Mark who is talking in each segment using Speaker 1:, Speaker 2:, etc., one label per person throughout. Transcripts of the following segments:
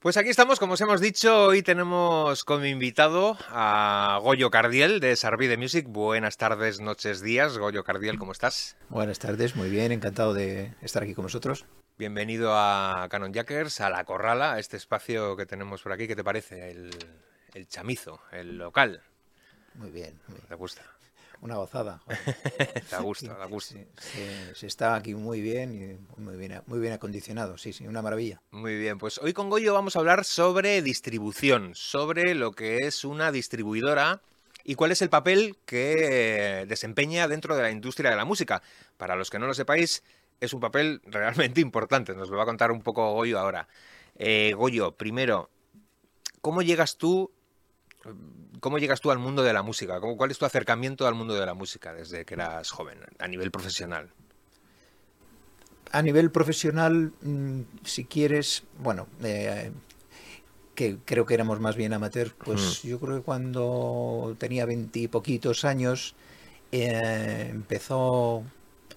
Speaker 1: Pues aquí estamos, como os hemos dicho, hoy tenemos como invitado a Goyo Cardiel de Sarvi Music. Buenas tardes, noches, días. Goyo Cardiel, ¿cómo estás?
Speaker 2: Buenas tardes, muy bien, encantado de estar aquí con vosotros.
Speaker 1: Bienvenido a Canon Jackers, a La Corrala, a este espacio que tenemos por aquí. ¿Qué te parece? El, el chamizo, el local.
Speaker 2: Muy bien, muy bien.
Speaker 1: ¿Te gusta?
Speaker 2: Una gozada.
Speaker 1: da gusto, da gusto.
Speaker 2: se está aquí muy bien y muy bien, muy bien acondicionado, sí, sí, una maravilla.
Speaker 1: Muy bien, pues hoy con Goyo vamos a hablar sobre distribución, sobre lo que es una distribuidora y cuál es el papel que desempeña dentro de la industria de la música. Para los que no lo sepáis, es un papel realmente importante, nos lo va a contar un poco Goyo ahora. Eh, Goyo, primero, ¿cómo llegas tú ¿Cómo llegas tú al mundo de la música? ¿Cuál es tu acercamiento al mundo de la música desde que eras joven, a nivel profesional?
Speaker 2: A nivel profesional, mm, si quieres, bueno, eh, que creo que éramos más bien amateur, pues yo creo que cuando tenía veintipoquitos años eh, empezó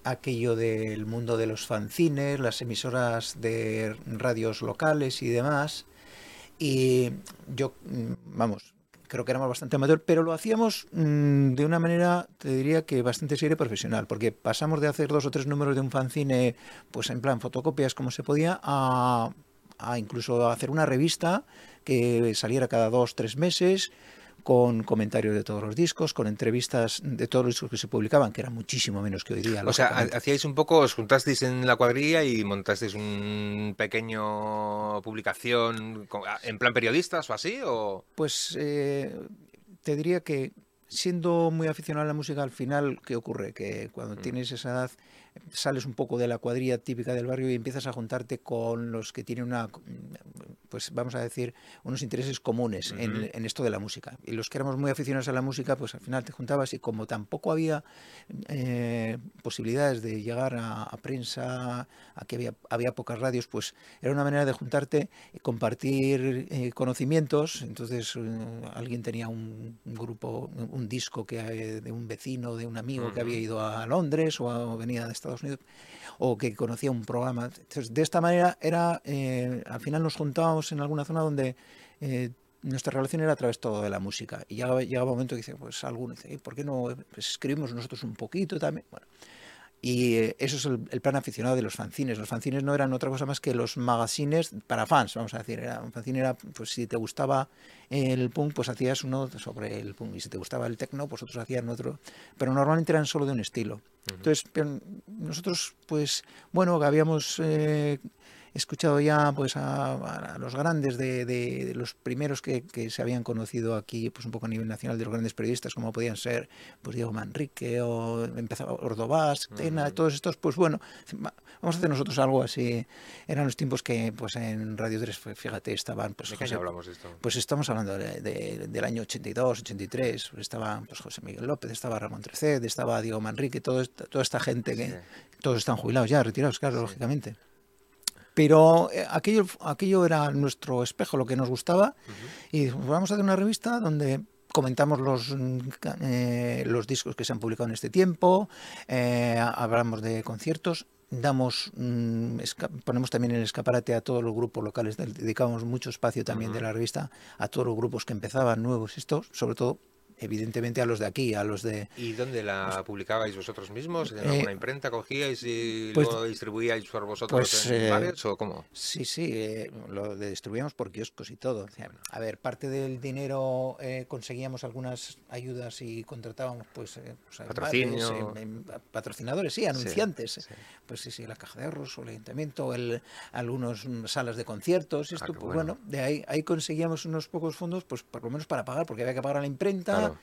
Speaker 2: aquello del mundo de los fanzines, las emisoras de radios locales y demás. Y yo, mm, vamos, creo que éramos bastante amateur, pero lo hacíamos mm, de una manera, te diría que bastante seria y profesional, porque pasamos de hacer dos o tres números de un fanzine, pues en plan fotocopias como se podía, a, a incluso hacer una revista que saliera cada dos, tres meses, con comentarios de todos los discos, con entrevistas de todos los discos que se publicaban, que eran muchísimo menos que hoy día.
Speaker 1: O sea, hacíais un poco, os juntasteis en la cuadrilla y montasteis un pequeño publicación en plan periodistas o así, o...
Speaker 2: Pues eh, te diría que siendo muy aficionado a la música, al final, ¿qué ocurre? Que cuando mm. tienes esa edad sales un poco de la cuadrilla típica del barrio y empiezas a juntarte con los que tienen una, pues vamos a decir, unos intereses comunes en, esto de la música. Y los que éramos muy aficionados a la música, pues al final te juntabas y como tampoco había eh, posibilidades de llegar a, prensa, a que había, había, pocas radios, pues era una manera de juntarte, y compartir eh, conocimientos. Entonces eh, alguien tenía un, grupo, un disco que de un vecino, de un amigo que había ido a Londres o venía de Estados Unidos o que conocía un programa. Entonces, de esta manera era, eh, al final nos juntábamos en alguna zona donde eh, nuestra relación era a través todo de la música. Y llegaba, llegaba un momento que dice, pues alguno dice, ¿por qué no pues escribimos nosotros un poquito también? Bueno, y eh, eso es el, plan aficionado de los fanzines. Los fanzines no eran otra cosa más que los magazines para fans, vamos a decir. Era, un fanzine era, pues si te gustaba el punk, pues hacías uno sobre el punk. Y si te gustaba el techno, pues otros hacían otro. Pero normalmente eran solo de un estilo. Entonces, nosotros, pues, bueno, habíamos... Eh, he escuchado ya pues a, los grandes de, los primeros que, se habían conocido aquí pues un poco a nivel nacional de los grandes periodistas como podían ser pues Diego Manrique o empezaba Ordovás, Tena, todos estos pues bueno vamos a hacer nosotros algo así. Eran los tiempos que pues en Radio 3 fíjate estaban pues
Speaker 1: ¿De hablamos de esto?
Speaker 2: pues estamos hablando del año 82 83 pues estaba pues José Miguel López estaba Ramón Treced estaba Diego Manrique todo, toda esta gente que todos están jubilados ya retirados claro lógicamente pero eh, aquello, aquello era nuestro espejo, lo que nos gustaba. Y vamos a hacer una revista donde comentamos los, eh, los discos que se han publicado en este tiempo, eh, hablamos de conciertos, damos mm, ponemos también el escaparate a todos los grupos locales, dedicamos mucho espacio también de la revista a todos los grupos que empezaban nuevos, estos, sobre todo evidentemente a los de aquí, a los de...
Speaker 1: ¿Y dónde la publicabais vosotros mismos? ¿En alguna eh, imprenta cogíais y pues, lo distribuíais por vosotros pues, en eh, o cómo?
Speaker 2: Sí, sí, eh, lo distribuíamos por kioscos y todo. a ver, parte del dinero conseguíamos algunas ayudas y contratábamos pues,
Speaker 1: pues Patrocinio.
Speaker 2: patrocinadores, sí, anunciantes. Pues sí, sí, la Caja de Ahorros o el Ayuntamiento, el, algunos mm, salas de conciertos, esto, ah, pues bueno. de ahí, ahí conseguíamos unos pocos fondos, pues por lo menos para pagar, porque había que pagar a la imprenta,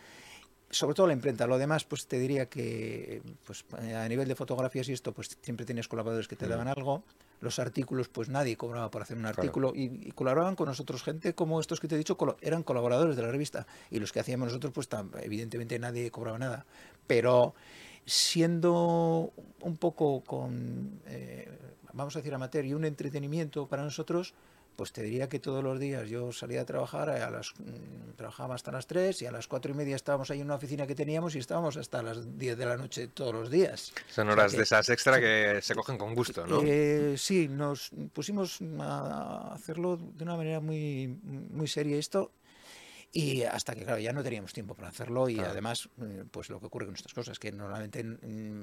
Speaker 2: sobre todo la imprenta. Lo demás, pues te diría que pues, a nivel de fotografías y esto, pues siempre tienes colaboradores que te daban algo. Los artículos, pues nadie cobraba por hacer un artículo y, colaboraban con nosotros gente como estos que te he dicho, eran colaboradores de la revista y los que hacíamos nosotros, pues evidentemente nadie cobraba nada. Pero siendo un poco con, eh, vamos a decir, amateur y un entretenimiento para nosotros, pues te diría que todos los días yo salía a trabajar, a las, mm, trabajaba hasta las 3 y a las 4 y media estábamos ahí en una oficina que teníamos y estábamos hasta las 10 de la noche todos los días.
Speaker 1: Son horas de esas extra que se cogen con gusto, ¿no?
Speaker 2: Eh, sí, nos pusimos a hacerlo de una manera muy, muy seria. Esto y hasta que, claro, ya no teníamos tiempo para hacerlo y además, eh, pues lo que ocurre con estas cosas, que normalmente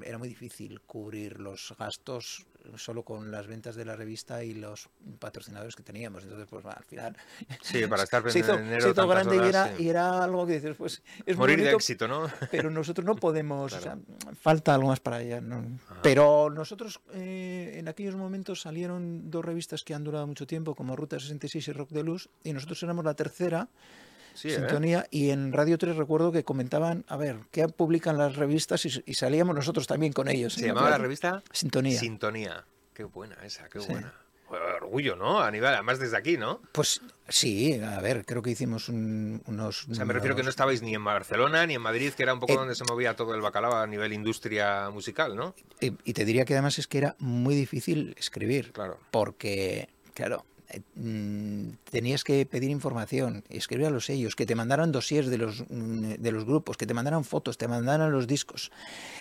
Speaker 2: era muy difícil cubrir los gastos solo con las ventas de la revista y los patrocinadores que teníamos. Entonces, pues al final...
Speaker 1: Sí, para estar
Speaker 2: se hizo, se hizo grande y, era, y era algo que dices, pues es
Speaker 1: Morir
Speaker 2: de
Speaker 1: éxito, ¿no?
Speaker 2: Pero nosotros no podemos, o sea, falta algo más para allá. ¿no? Pero nosotros eh, en aquellos momentos salieron dos revistas que han durado mucho tiempo, como Ruta 66 y Rock de Luz, y nosotros éramos la tercera
Speaker 1: ¿eh?
Speaker 2: sintonía. Y en Radio 3 recuerdo que comentaban, a ver, ¿qué publican las revistas? Y, salíamos nosotros también con ellos.
Speaker 1: ¿Se llamaba la revista?
Speaker 2: Sintonía.
Speaker 1: Sintonía. Qué buena esa, qué buena. Orgullo, ¿no? A nivel, además desde aquí, ¿no?
Speaker 2: Pues sí, a ver, creo que hicimos unos...
Speaker 1: O sea, me refiero que no estabais ni en Barcelona ni en Madrid, que era un poco
Speaker 2: Eh,
Speaker 1: donde se movía todo el bacalao a nivel industria musical, ¿no?
Speaker 2: Y, y te diría que además es que era muy difícil escribir.
Speaker 1: Claro.
Speaker 2: Porque, claro, eh, tenías que pedir información, escribir a los sellos, que te mandaran dossiers de los, mm, de los grupos, que te mandaran fotos, te mandaran los discos.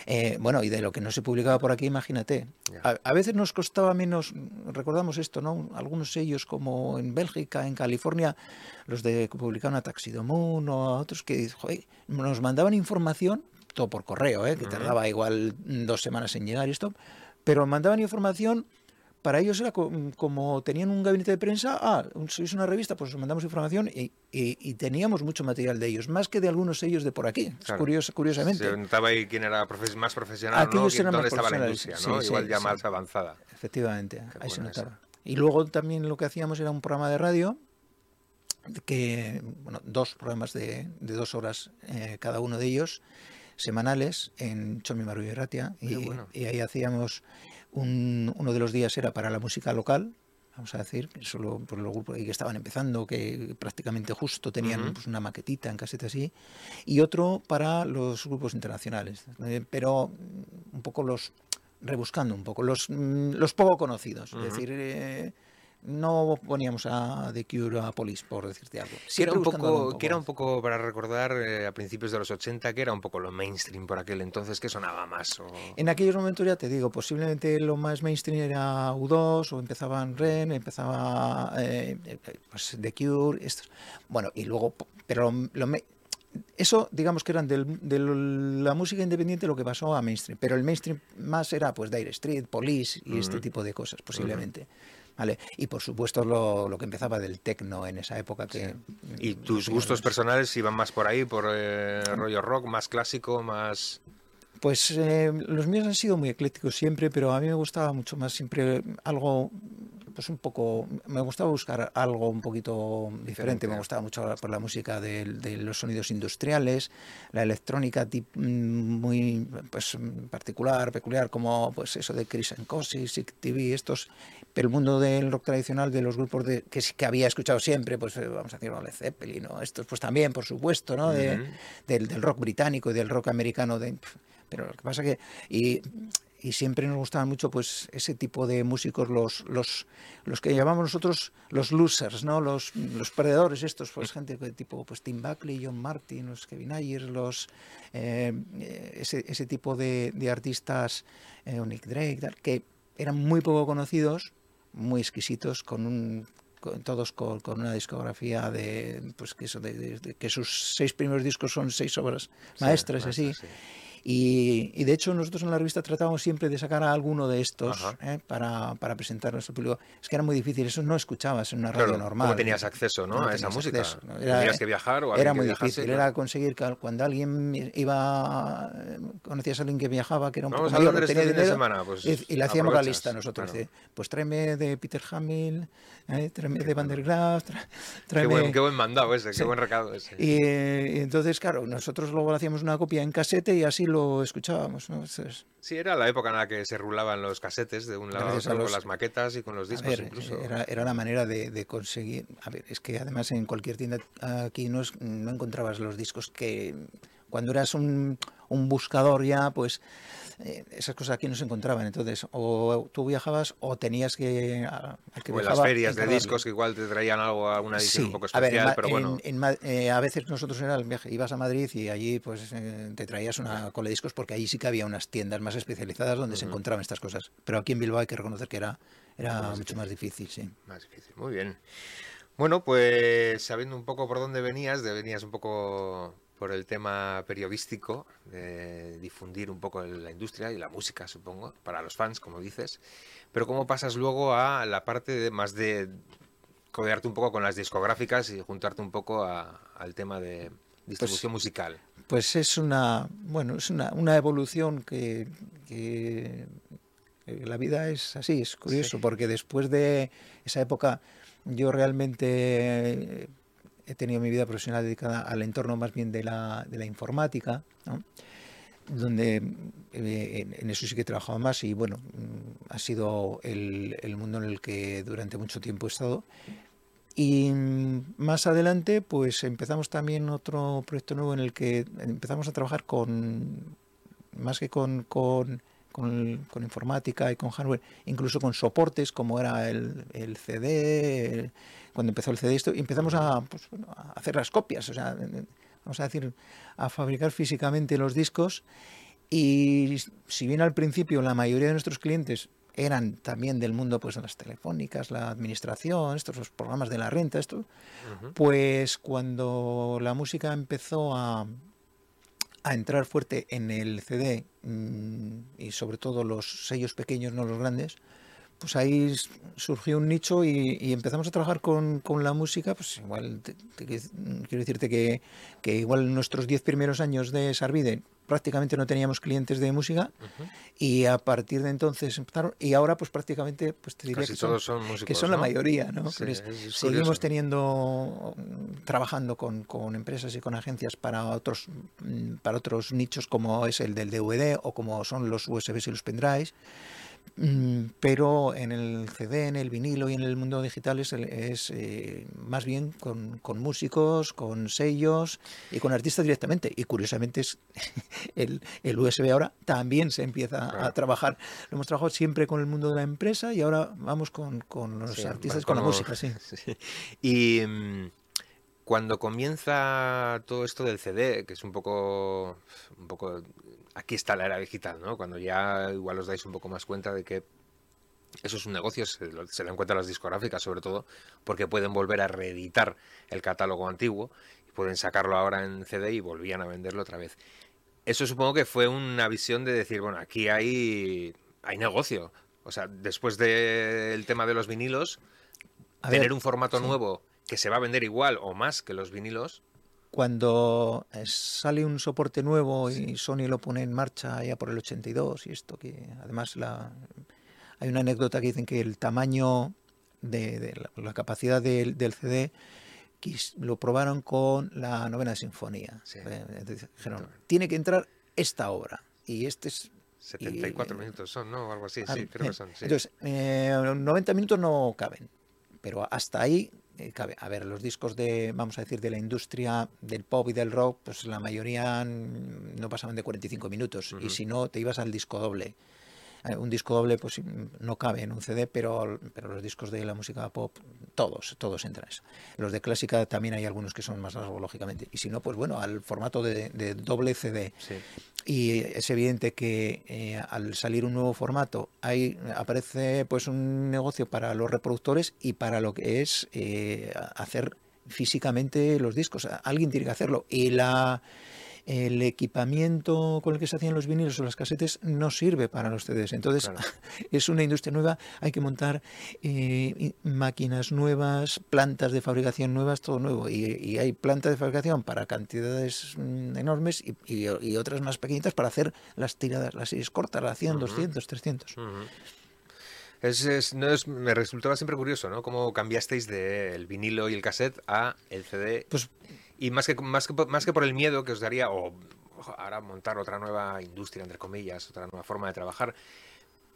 Speaker 2: Eh, bueno, y de lo que no se publicaba por aquí, imagínate. A, a veces nos costaba menos, recordamos esto, ¿no? Algunos sellos como en Bélgica, en California, los de que publicaban a Taxidomun o a otros que joder, nos mandaban información, todo por correo, ¿eh? que tardaba igual mm, dos semanas en llegar y esto, pero mandaban información para ellos era co- como tenían un gabinete de prensa, ah, sois una revista, pues os mandamos información y, y- y teníamos mucho material de ellos, más que de algunos sellos de por aquí, es
Speaker 1: Claro.
Speaker 2: curioso, curiosamente.
Speaker 1: Se notaba ahí quién era profe- más profesional, ¿no?
Speaker 2: Aquellos
Speaker 1: Quién-
Speaker 2: eran
Speaker 1: ¿Dónde
Speaker 2: más
Speaker 1: estaba la industria, ¿no?
Speaker 2: sí,
Speaker 1: Igual
Speaker 2: sí,
Speaker 1: ya
Speaker 2: sí.
Speaker 1: más avanzada.
Speaker 2: Efectivamente,
Speaker 1: Qué
Speaker 2: ahí se
Speaker 1: esa.
Speaker 2: notaba. Y luego también lo que hacíamos era un programa de radio, que, bueno, dos programas de, de dos horas eh, cada uno de ellos, semanales, en Chomi Maru y Ratia, y,
Speaker 1: Qué bueno.
Speaker 2: y ahí hacíamos, un, uno de los días era para la música local, vamos a decir, solo por los grupos que estaban empezando, que prácticamente justo tenían pues, una maquetita en caseta así, y otro para los grupos internacionales, eh, pero mm, un poco los rebuscando un poco los, mm, los poco conocidos, es decir, eh, no poníamos a The Cure a Police por decirte algo.
Speaker 1: Que era, un poco, que era un poco, para recordar, eh, a principios de los 80, que era un poco lo mainstream por aquel entonces, que sonaba más. o-
Speaker 2: En aquellos momentos ya te digo, posiblemente lo más mainstream era U2 o empezaban Ren, empezaba eh, eh, pues The Cure, estos. bueno, y luego, pero lo, lo me- eso digamos que eran del- de la música independiente lo que pasó a mainstream, pero el mainstream más era pues Dire Street, Police y este tipo de cosas posiblemente. ¿Vale? Y por supuesto lo, lo que empezaba del techno en esa época que...
Speaker 1: ¿Y tus gustos personales iban más por ahí, por eh, rollo rock, más clásico, más...
Speaker 2: Pues eh, los míos han sido muy eclécticos siempre, pero a mí me gustaba mucho más siempre algo, pues un poco, me gustaba buscar algo un poquito diferente,
Speaker 1: Diferente.
Speaker 2: me gustaba mucho por la música de, de los sonidos industriales, la electrónica tip- mm, muy pues particular, peculiar, como pues eso de Chris Encosi, Sick TV, estos, pero el mundo del rock tradicional, de los grupos de, que, que había escuchado siempre, pues eh, vamos a decir, Led Zeppelin, ¿no? estos pues también, por supuesto, ¿no? De- del, del rock británico y del rock americano. De, pero lo que pasa que. Y, y siempre nos gustaban mucho pues ese tipo de músicos, los, los, los que llamamos nosotros los losers, ¿no? Los, los perdedores estos, pues gente tipo pues Tim Buckley, John Martin, los Kevin Ayers, los eh, ese, ese tipo de, de artistas, eh, Nick Drake, tal, que eran muy poco conocidos, muy exquisitos, con un con- todos con, con una discografía de pues que eso de, de- de que sus seis primeros discos son seis obras
Speaker 1: Sí,
Speaker 2: maestras así
Speaker 1: sí.
Speaker 2: Y, y de hecho nosotros en la revista tratábamos siempre de sacar a alguno de estos. ¿eh? para, para presentar a nuestro público. Es que era muy difícil, eso no escuchabas en una radio
Speaker 1: Claro,
Speaker 2: normal.
Speaker 1: ¿Cómo tenías acceso ¿no?
Speaker 2: No
Speaker 1: a esa música?
Speaker 2: acceso, ¿no? Era-
Speaker 1: Tenías que viajar o
Speaker 2: Era
Speaker 1: que
Speaker 2: muy
Speaker 1: viajase,
Speaker 2: difícil, era conseguir que cuando alguien iba, conocías a alguien que viajaba, que era un
Speaker 1: Vamos
Speaker 2: poco
Speaker 1: a
Speaker 2: mayor, tenía
Speaker 1: este fin de
Speaker 2: dinero,
Speaker 1: semana, pues
Speaker 2: y, y le hacíamos la lista nosotros.
Speaker 1: claro.
Speaker 2: de, pues tráeme de Peter Hamill, eh, tráeme de Van der Graaf,
Speaker 1: Qué
Speaker 2: tráeme...
Speaker 1: buen, qué buen mandado ese,
Speaker 2: Sí.
Speaker 1: qué buen recado ese.
Speaker 2: Y, eh, y entonces, claro, nosotros luego le hacíamos una copia en casete y así lo escuchábamos. ¿no?
Speaker 1: Sí, era la época en la que se rulaban los casetes de un lado a otro,
Speaker 2: los-
Speaker 1: con las maquetas y con los discos
Speaker 2: ver,
Speaker 1: incluso.
Speaker 2: era, era la manera de, de conseguir. A ver, es que además en cualquier tienda aquí no, encontrabas los discos que. Cuando eras un, un buscador ya, pues eh, esas cosas aquí no se encontraban. Entonces, o tú viajabas o tenías que...
Speaker 1: A, que o en las ferias de discos que igual te traían algo, alguna edición un poco especial, pero bueno...
Speaker 2: Eh, a veces nosotros era el viaje, ibas a Madrid y allí pues eh, te traías una cola de discos porque allí sí que había unas tiendas más especializadas donde se encontraban estas cosas. Pero aquí en Bilbao hay que reconocer que era, era mucho más difícil, sí.
Speaker 1: Más difícil, muy bien. Bueno, pues sabiendo un poco por dónde venías, venías un poco por el tema periodístico, de difundir un poco la industria y la música, supongo, para los fans, como dices. Pero ¿cómo pasas luego a la parte de, más de codearte un poco con las discográficas y juntarte un poco al tema de distribución pues, musical?
Speaker 2: Pues es una, bueno, es una, una evolución que, la vida es así, es curioso, porque después de esa época yo realmente he tenido mi vida profesional dedicada al entorno más bien de la, de la informática, donde eh, en eso sí que he trabajado más y bueno, mm, ha sido el, el, mundo en el que durante mucho tiempo he estado. Y mm, más adelante pues empezamos también otro proyecto nuevo en el que empezamos a trabajar con, más que con, con con, informática y con hardware, incluso con soportes como era el, el CD, cuando empezó el CD, esto, y empezamos a, pues, a, hacer las copias, o sea, vamos a decir, a fabricar físicamente los discos. Y si bien al principio la mayoría de nuestros clientes eran también del mundo pues de las telefónicas, la administración, estos los programas de la renta, esto, pues cuando la música empezó a, a entrar fuerte en el CD mm, y sobre todo los sellos pequeños, no los grandes, pues ahí surgió un nicho y, empezamos a trabajar con, la música, pues igual, quiero decirte que, que igual nuestros diez primeros años de Sarvide prácticamente no teníamos clientes de música y a partir de entonces empezaron y ahora pues prácticamente pues te diría que
Speaker 1: son, son,
Speaker 2: que son la mayoría no seguimos teniendo trabajando con, con, empresas y con agencias para otros mm, para otros nichos como es el del DVD o como son los USBs y los pendrives pero en el CD, en el vinilo y en el mundo digital es, eh, más bien con, músicos, con sellos y con artistas directamente. Y curiosamente es el, USB ahora también se empieza a trabajar. Lo hemos trabajado siempre con el mundo de la empresa y ahora vamos con, los artistas, con, la música, sí.
Speaker 1: Y mm, cuando comienza todo esto del CD, que es un poco, un poco aquí está la era digital, ¿no? Cuando ya igual os dais un poco más cuenta de que eso es un negocio, se, dan cuenta las discográficas sobre todo, porque pueden volver a reeditar el catálogo antiguo y pueden sacarlo ahora en CD y volvían a venderlo otra vez. Eso supongo que fue una visión de decir, bueno, aquí hay, hay negocio. O sea, después del tema de los vinilos, tener un formato nuevo que se va a vender igual o más que los vinilos,
Speaker 2: cuando eh, sale un soporte nuevo y Sony lo pone en marcha ya por el 82 y esto que además la, hay una anécdota que dicen que el tamaño de, la, capacidad del, CD lo probaron con la novena sinfonía. Eh, dijeron, tiene que entrar esta obra y este es
Speaker 1: 74 minutos son, ¿no? Algo así, ah, sí, creo que son.
Speaker 2: Entonces, 90 eh, minutos no caben, pero hasta ahí a ver, los discos de, vamos a decir, de la industria del pop y del rock, pues la mayoría no pasaban de 45 minutos. Y si no, te ibas al disco doble. Eh, un disco doble pues no cabe en un CD, pero, pero los discos de la música pop, todos, todos entran eso. Los de clásica también hay algunos que son más largos, lógicamente. Y si no, pues bueno, al formato de, doble CD. Y es evidente que eh, al salir un nuevo formato, ahí aparece pues un negocio para los reproductores y para lo que es eh, hacer físicamente los discos. Alguien tiene que hacerlo. Y la el equipamiento con el que se hacían los vinilos o las casetes no sirve para los CDs. Entonces, es una industria nueva, hay que montar eh, máquinas nuevas, plantas de fabricación nuevas, todo nuevo. Y, hay plantas de fabricación para cantidades mm, enormes y, otras más pequeñitas para hacer las tiradas, las series cortas, las 100, 200, 300.
Speaker 1: Es, no es, me resultaba siempre curioso, ¿no? Cómo cambiasteis del vinilo y el cassette a el CD. Pues y más que, más que, más que por el miedo que os daría, o ahora montar otra nueva industria, entre comillas, otra nueva forma de trabajar,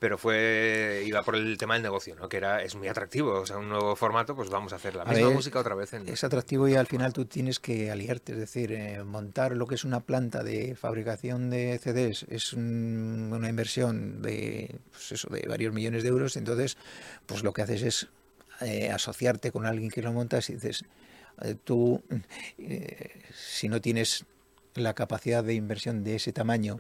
Speaker 1: pero fue iba por el tema del negocio, ¿no? Que era es muy atractivo, o sea, un nuevo formato, pues vamos a hacer la misma música otra vez. En...
Speaker 2: Es atractivo y al final tú tienes que aliarte, es decir, eh, montar lo que es una planta de fabricación de CDs es una inversión de, pues eso, de varios millones de euros, entonces, pues lo que haces es eh, asociarte con alguien que lo montas y dices, eh, tú, si no tienes la capacidad de inversión de ese tamaño,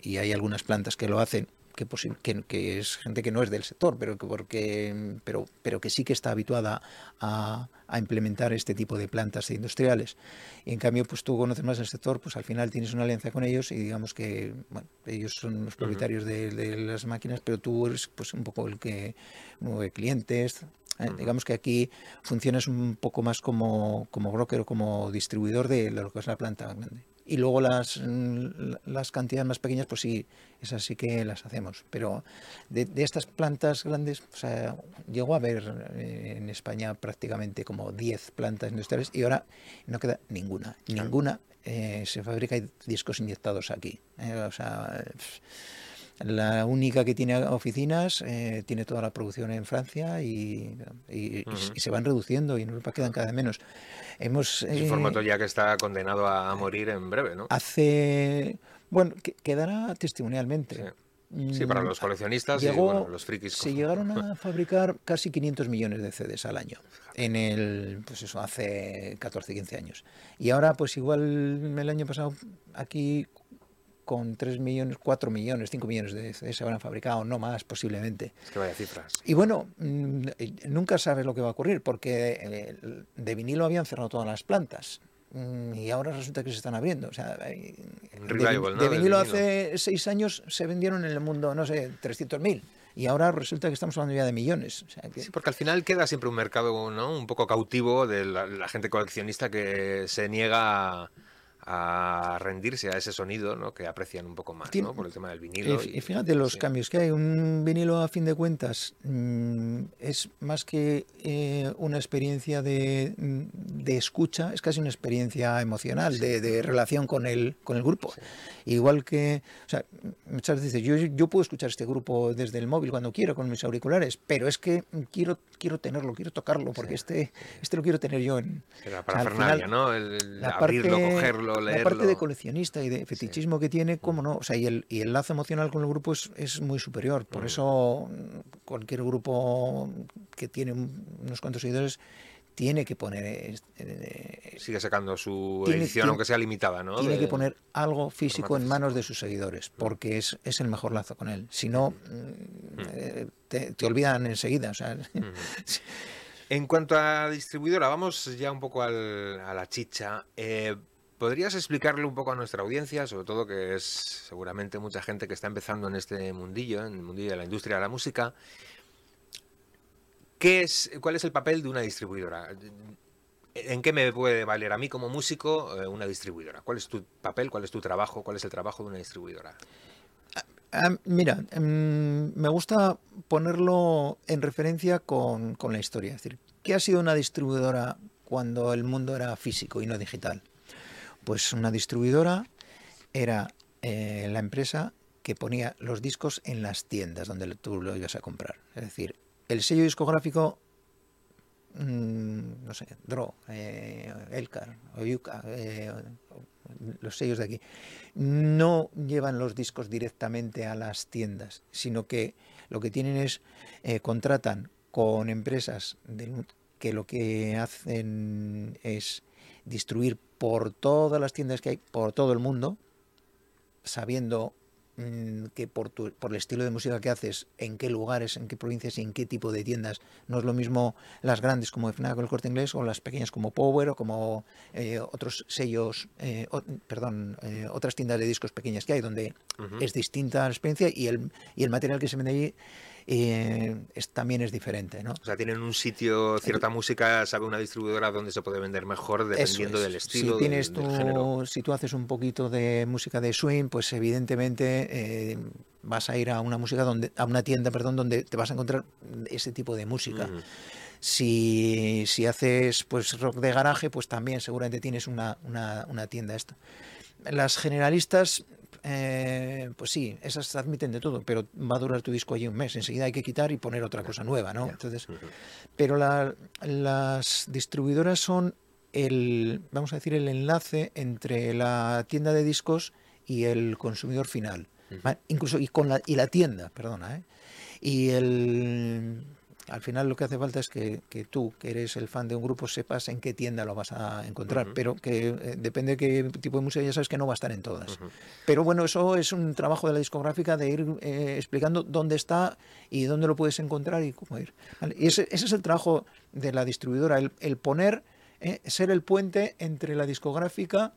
Speaker 2: y hay algunas plantas que lo hacen, que, que, es gente que no es del sector, pero que, porque, pero, pero que sí que está habituada a, a, implementar este tipo de plantas industriales. Y en cambio, pues tú conoces más el sector, pues al final tienes una alianza con ellos y digamos que bueno, ellos son los propietarios de, de, las máquinas, pero tú eres pues un poco el que mueve clientes. ¿eh? Digamos que aquí funcionas un poco más como, como broker o como distribuidor de lo que es la planta grande. Y luego las, mm, las cantidades más pequeñas, pues sí, esas sí que las hacemos. Pero de, de estas plantas grandes, o sea, llegó a haber eh, en España prácticamente como 10 plantas industriales y ahora no queda ninguna. Ninguna eh, se fabrica discos inyectados aquí. Eh, o sea, la única que tiene oficinas eh, tiene toda la producción en Francia y, y, uh -huh. y, se van reduciendo y en Europa quedan cada menos. Hemos,
Speaker 1: es un eh, formato ya que está condenado a, a, morir en breve, ¿no?
Speaker 2: Hace. Bueno, que, quedará testimonialmente.
Speaker 1: Sí. sí. para los coleccionistas Llegó, y bueno, los frikis.
Speaker 2: Se llegaron a fabricar casi 500 millones de CDs al año. En el, pues eso, hace 14, 15 años. Y ahora, pues igual el año pasado, aquí con 3 millones, 4 millones, 5 millones de se habrán fabricado, no más posiblemente.
Speaker 1: Es que vaya cifras.
Speaker 2: Y bueno, mm, nunca sabes lo que va a ocurrir porque eh, de vinilo habían cerrado todas las plantas mm, y ahora resulta que se están abriendo. O sea, de,
Speaker 1: Revival, ¿no?
Speaker 2: de, vinilo hace 6 años se vendieron en el mundo, no sé, 300.000 y ahora resulta que estamos hablando ya de millones. O sea que...
Speaker 1: Sí, porque al final queda siempre un mercado ¿no? un poco cautivo de la, la gente coleccionista que se niega a a rendirse a ese sonido ¿no? que aprecian un poco más ¿no? por el tema del vinilo.
Speaker 2: Y, y fíjate los sí. cambios que hay. Un vinilo, a fin de cuentas, mmm, es más que eh, una experiencia de, de, escucha, es casi una experiencia emocional, sí. de, de, relación con el, con el grupo. Sí. Igual que, o sea, muchas veces yo, yo puedo escuchar este grupo desde el móvil cuando quiero, con mis auriculares, pero es que quiero, quiero tenerlo, quiero tocarlo, porque este, este lo quiero tener yo en...
Speaker 1: La parafernalia, o sea, ¿no? El, el abrirlo, parte, cogerlo, leerlo.
Speaker 2: La parte de coleccionista y de fetichismo sí. que tiene, cómo no, o sea, y el, y el lazo emocional con el grupo es, es muy superior. Por mm. eso cualquier grupo que tiene unos cuantos seguidores tiene que poner.
Speaker 1: Eh, Sigue sacando su tiene, edición, tiene, aunque sea limitada, ¿no?
Speaker 2: Tiene de, que poner algo físico en manos de sus seguidores, porque es, es el mejor lazo con él. Si no, mm. eh, te, te, olvidan enseguida. O sea. Mm.
Speaker 1: En cuanto a distribuidora, vamos ya un poco al, a la chicha. Eh, ¿Podrías explicarle un poco a nuestra audiencia, sobre todo que es seguramente mucha gente que está empezando en este mundillo, en el mundillo de la industria de la música, ¿qué es, ¿cuál es el papel de una distribuidora? ¿En qué me puede valer a mí como músico eh, una distribuidora? ¿Cuál es tu papel, cuál es tu trabajo, cuál es el trabajo de una distribuidora?
Speaker 2: Uh, mira, um, me gusta ponerlo en referencia con, con la historia. Es decir, ¿qué ha sido una distribuidora cuando el mundo era físico y no digital? Pues una distribuidora era eh, la empresa que ponía los discos en las tiendas donde tú lo ibas a comprar. Es decir, el sello discográfico, mmm, no sé, Dro, eh, Elcar, Oyuka, eh, los sellos de aquí, no llevan los discos directamente a las tiendas, sino que lo que tienen es, eh, contratan con empresas que lo que hacen es distribuir por todas las tiendas que hay, por todo el mundo, sabiendo mmm, que por, tu, por el estilo de música que haces, en qué lugares, en qué provincias y en qué tipo de tiendas, no es lo mismo las grandes como FNAC o el Corte Inglés o las pequeñas como Power o como eh, otros sellos, eh, o, perdón, eh, otras tiendas de discos pequeñas que hay, donde uh -huh. es distinta la experiencia y el, y el material que se vende allí eh, es, también es diferente. ¿no?
Speaker 1: O sea, tienen un sitio, cierta el, música, sabe una distribuidora donde se puede vender mejor dependiendo es. del estilo.
Speaker 2: Si, tienes
Speaker 1: del,
Speaker 2: tu,
Speaker 1: del
Speaker 2: si tú haces un poquito de música de swing, pues evidentemente eh, vas a ir a una música donde, a una tienda, perdón, donde te vas a encontrar ese tipo de música. Si, si, haces pues rock de garaje, pues también seguramente tienes una, una, una tienda esto. Las generalistas eh, pues sí, esas admiten de todo, pero va a durar tu disco allí un mes. Enseguida hay que quitar y poner otra cosa nueva, ¿no? Entonces, pero las distribuidoras son el, vamos a decir, el enlace entre la tienda de discos y el consumidor final. Incluso y con la, y la tienda, perdona, ¿eh? Y el al final lo que hace falta es que, tú, que eres el fan de un grupo, sepas en qué tienda lo vas a encontrar, pero que eh, depende de qué tipo de música, ya sabes que no va a estar en todas. Pero bueno, eso es un trabajo de la discográfica de ir eh, explicando dónde está y dónde lo puedes encontrar y cómo ir. Y ese, es el trabajo de la distribuidora, el, poner, eh, ser el puente entre la discográfica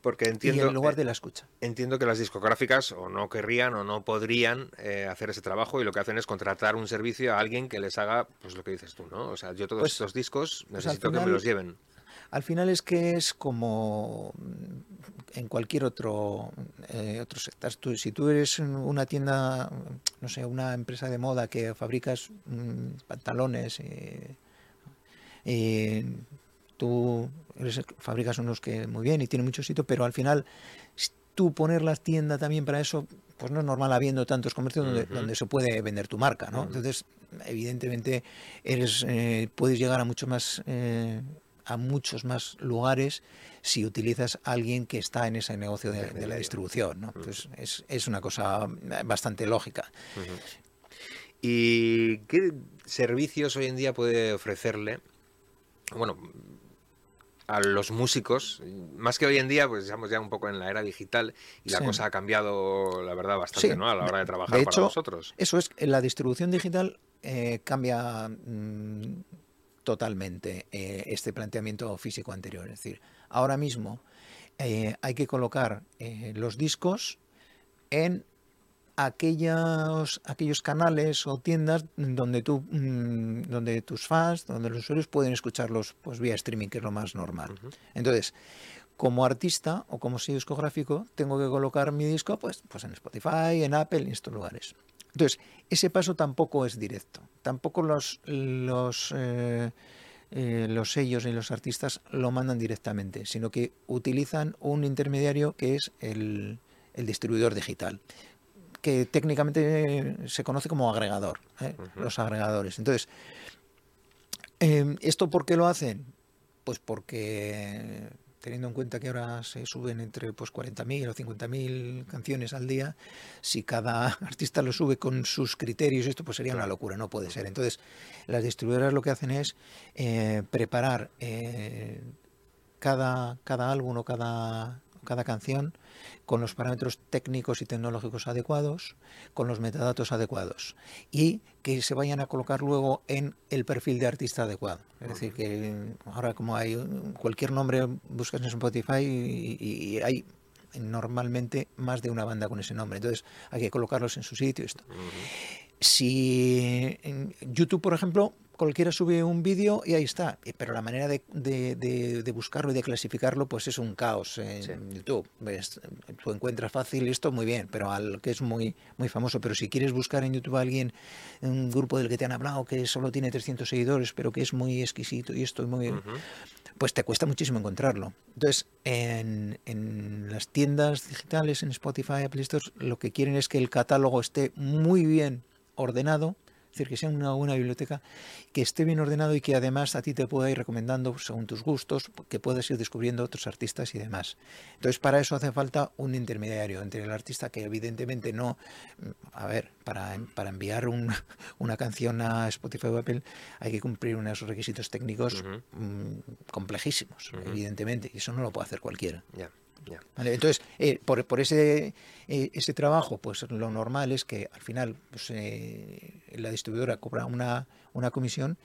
Speaker 1: porque entiendo,
Speaker 2: en lugar de la escucha.
Speaker 1: entiendo que las discográficas o no querrían o no podrían eh, hacer ese trabajo y lo que hacen es contratar un servicio a alguien que les haga pues lo que dices tú, ¿no? O sea, yo todos pues, estos discos pues necesito que me los lleven.
Speaker 2: Al final es que es como en cualquier otro, eh, otro sector. si tú eres una tienda, no sé, una empresa de moda que fabricas mm, pantalones, eh, tú fabricas unos que muy bien y tiene mucho sitio, pero al final tú poner la tienda también para eso, pues no es normal habiendo tantos comercios donde, donde se puede vender tu marca, ¿no? Entonces, evidentemente, eres, eh, puedes llegar a mucho más eh, a muchos más lugares si utilizas a alguien que está en ese negocio de, la distribución, ¿no? Pues es, es, una cosa bastante lógica.
Speaker 1: ¿Y qué servicios hoy en día puede ofrecerle? Bueno, a los músicos, más que hoy en día, pues estamos ya un poco en la era digital y la cosa ha cambiado, la verdad, bastante, ¿no? A la hora de trabajar
Speaker 2: de
Speaker 1: para nosotros.
Speaker 2: Eso es, la distribución digital eh, cambia mm, totalmente eh, este planteamiento físico anterior. Es decir, ahora mismo eh, hay que colocar los discos en aquellos, aquellos canales o tiendas donde, tú, mm, donde tus fans, donde los usuarios pueden escucharlos pues, vía streaming, que es lo más normal. Entonces, como artista o como sello discográfico, tengo que colocar mi disco pues, pues en Spotify, en Apple, en estos lugares. Entonces, ese paso tampoco es directo. Tampoco los, los, eh, eh, los sellos y los artistas lo mandan directamente, sino que utilizan un intermediario que es el, el distribuidor digital que técnicamente se conoce como agregador, ¿eh? los agregadores. Entonces, em, ¿esto por qué lo hacen? Pues porque teniendo en cuenta que ahora se suben entre pues 40.000 o 50.000 canciones al día, si cada artista lo sube con sus criterios, esto pues sería una locura, no puede ser. Entonces, las distribuidoras lo que hacen es eh, preparar eh, cada, cada álbum o cada, cada canción con los parámetros técnicos y tecnológicos adecuados, con los metadatos adecuados y que se vayan a colocar luego en el perfil de artista adecuado. Es decir, que ahora como hay cualquier nombre, buscas en Spotify y, hay normalmente más de una banda con ese nombre. Entonces hay que colocarlos en su sitio. Esto. Si en YouTube, por ejemplo, cualquiera sube un vídeo y ahí está. Pero la manera de, buscarlo y de clasificarlo, pues es un caos en YouTube. tú encuentras fácil esto, muy bien, pero al que es muy, muy famoso. Pero si quieres buscar en YouTube a alguien, un grupo del que te han hablado, que solo tiene 300 seguidores, pero que es muy exquisito y esto es muy... Pues te cuesta muchísimo encontrarlo. Entonces, en, en las tiendas digitales, en Spotify, Apple Store, lo que quieren es que el catálogo esté muy bien ordenado, es decir, que sea una buena biblioteca, que esté bien ordenado y que además a ti te pueda ir recomendando según tus gustos, que puedas ir descubriendo otros artistas y demás. Entonces, para eso hace falta un intermediario entre el artista que evidentemente no, a ver, para, para enviar una canción a Spotify o Apple hay que cumplir unos requisitos técnicos mm, complejísimos, evidentemente, y eso no lo puede hacer cualquiera. Entonces, eh, por, por ese, eh, ese trabajo, pues lo normal es que al final pues, eh, la distribuidora cobra una, una comisión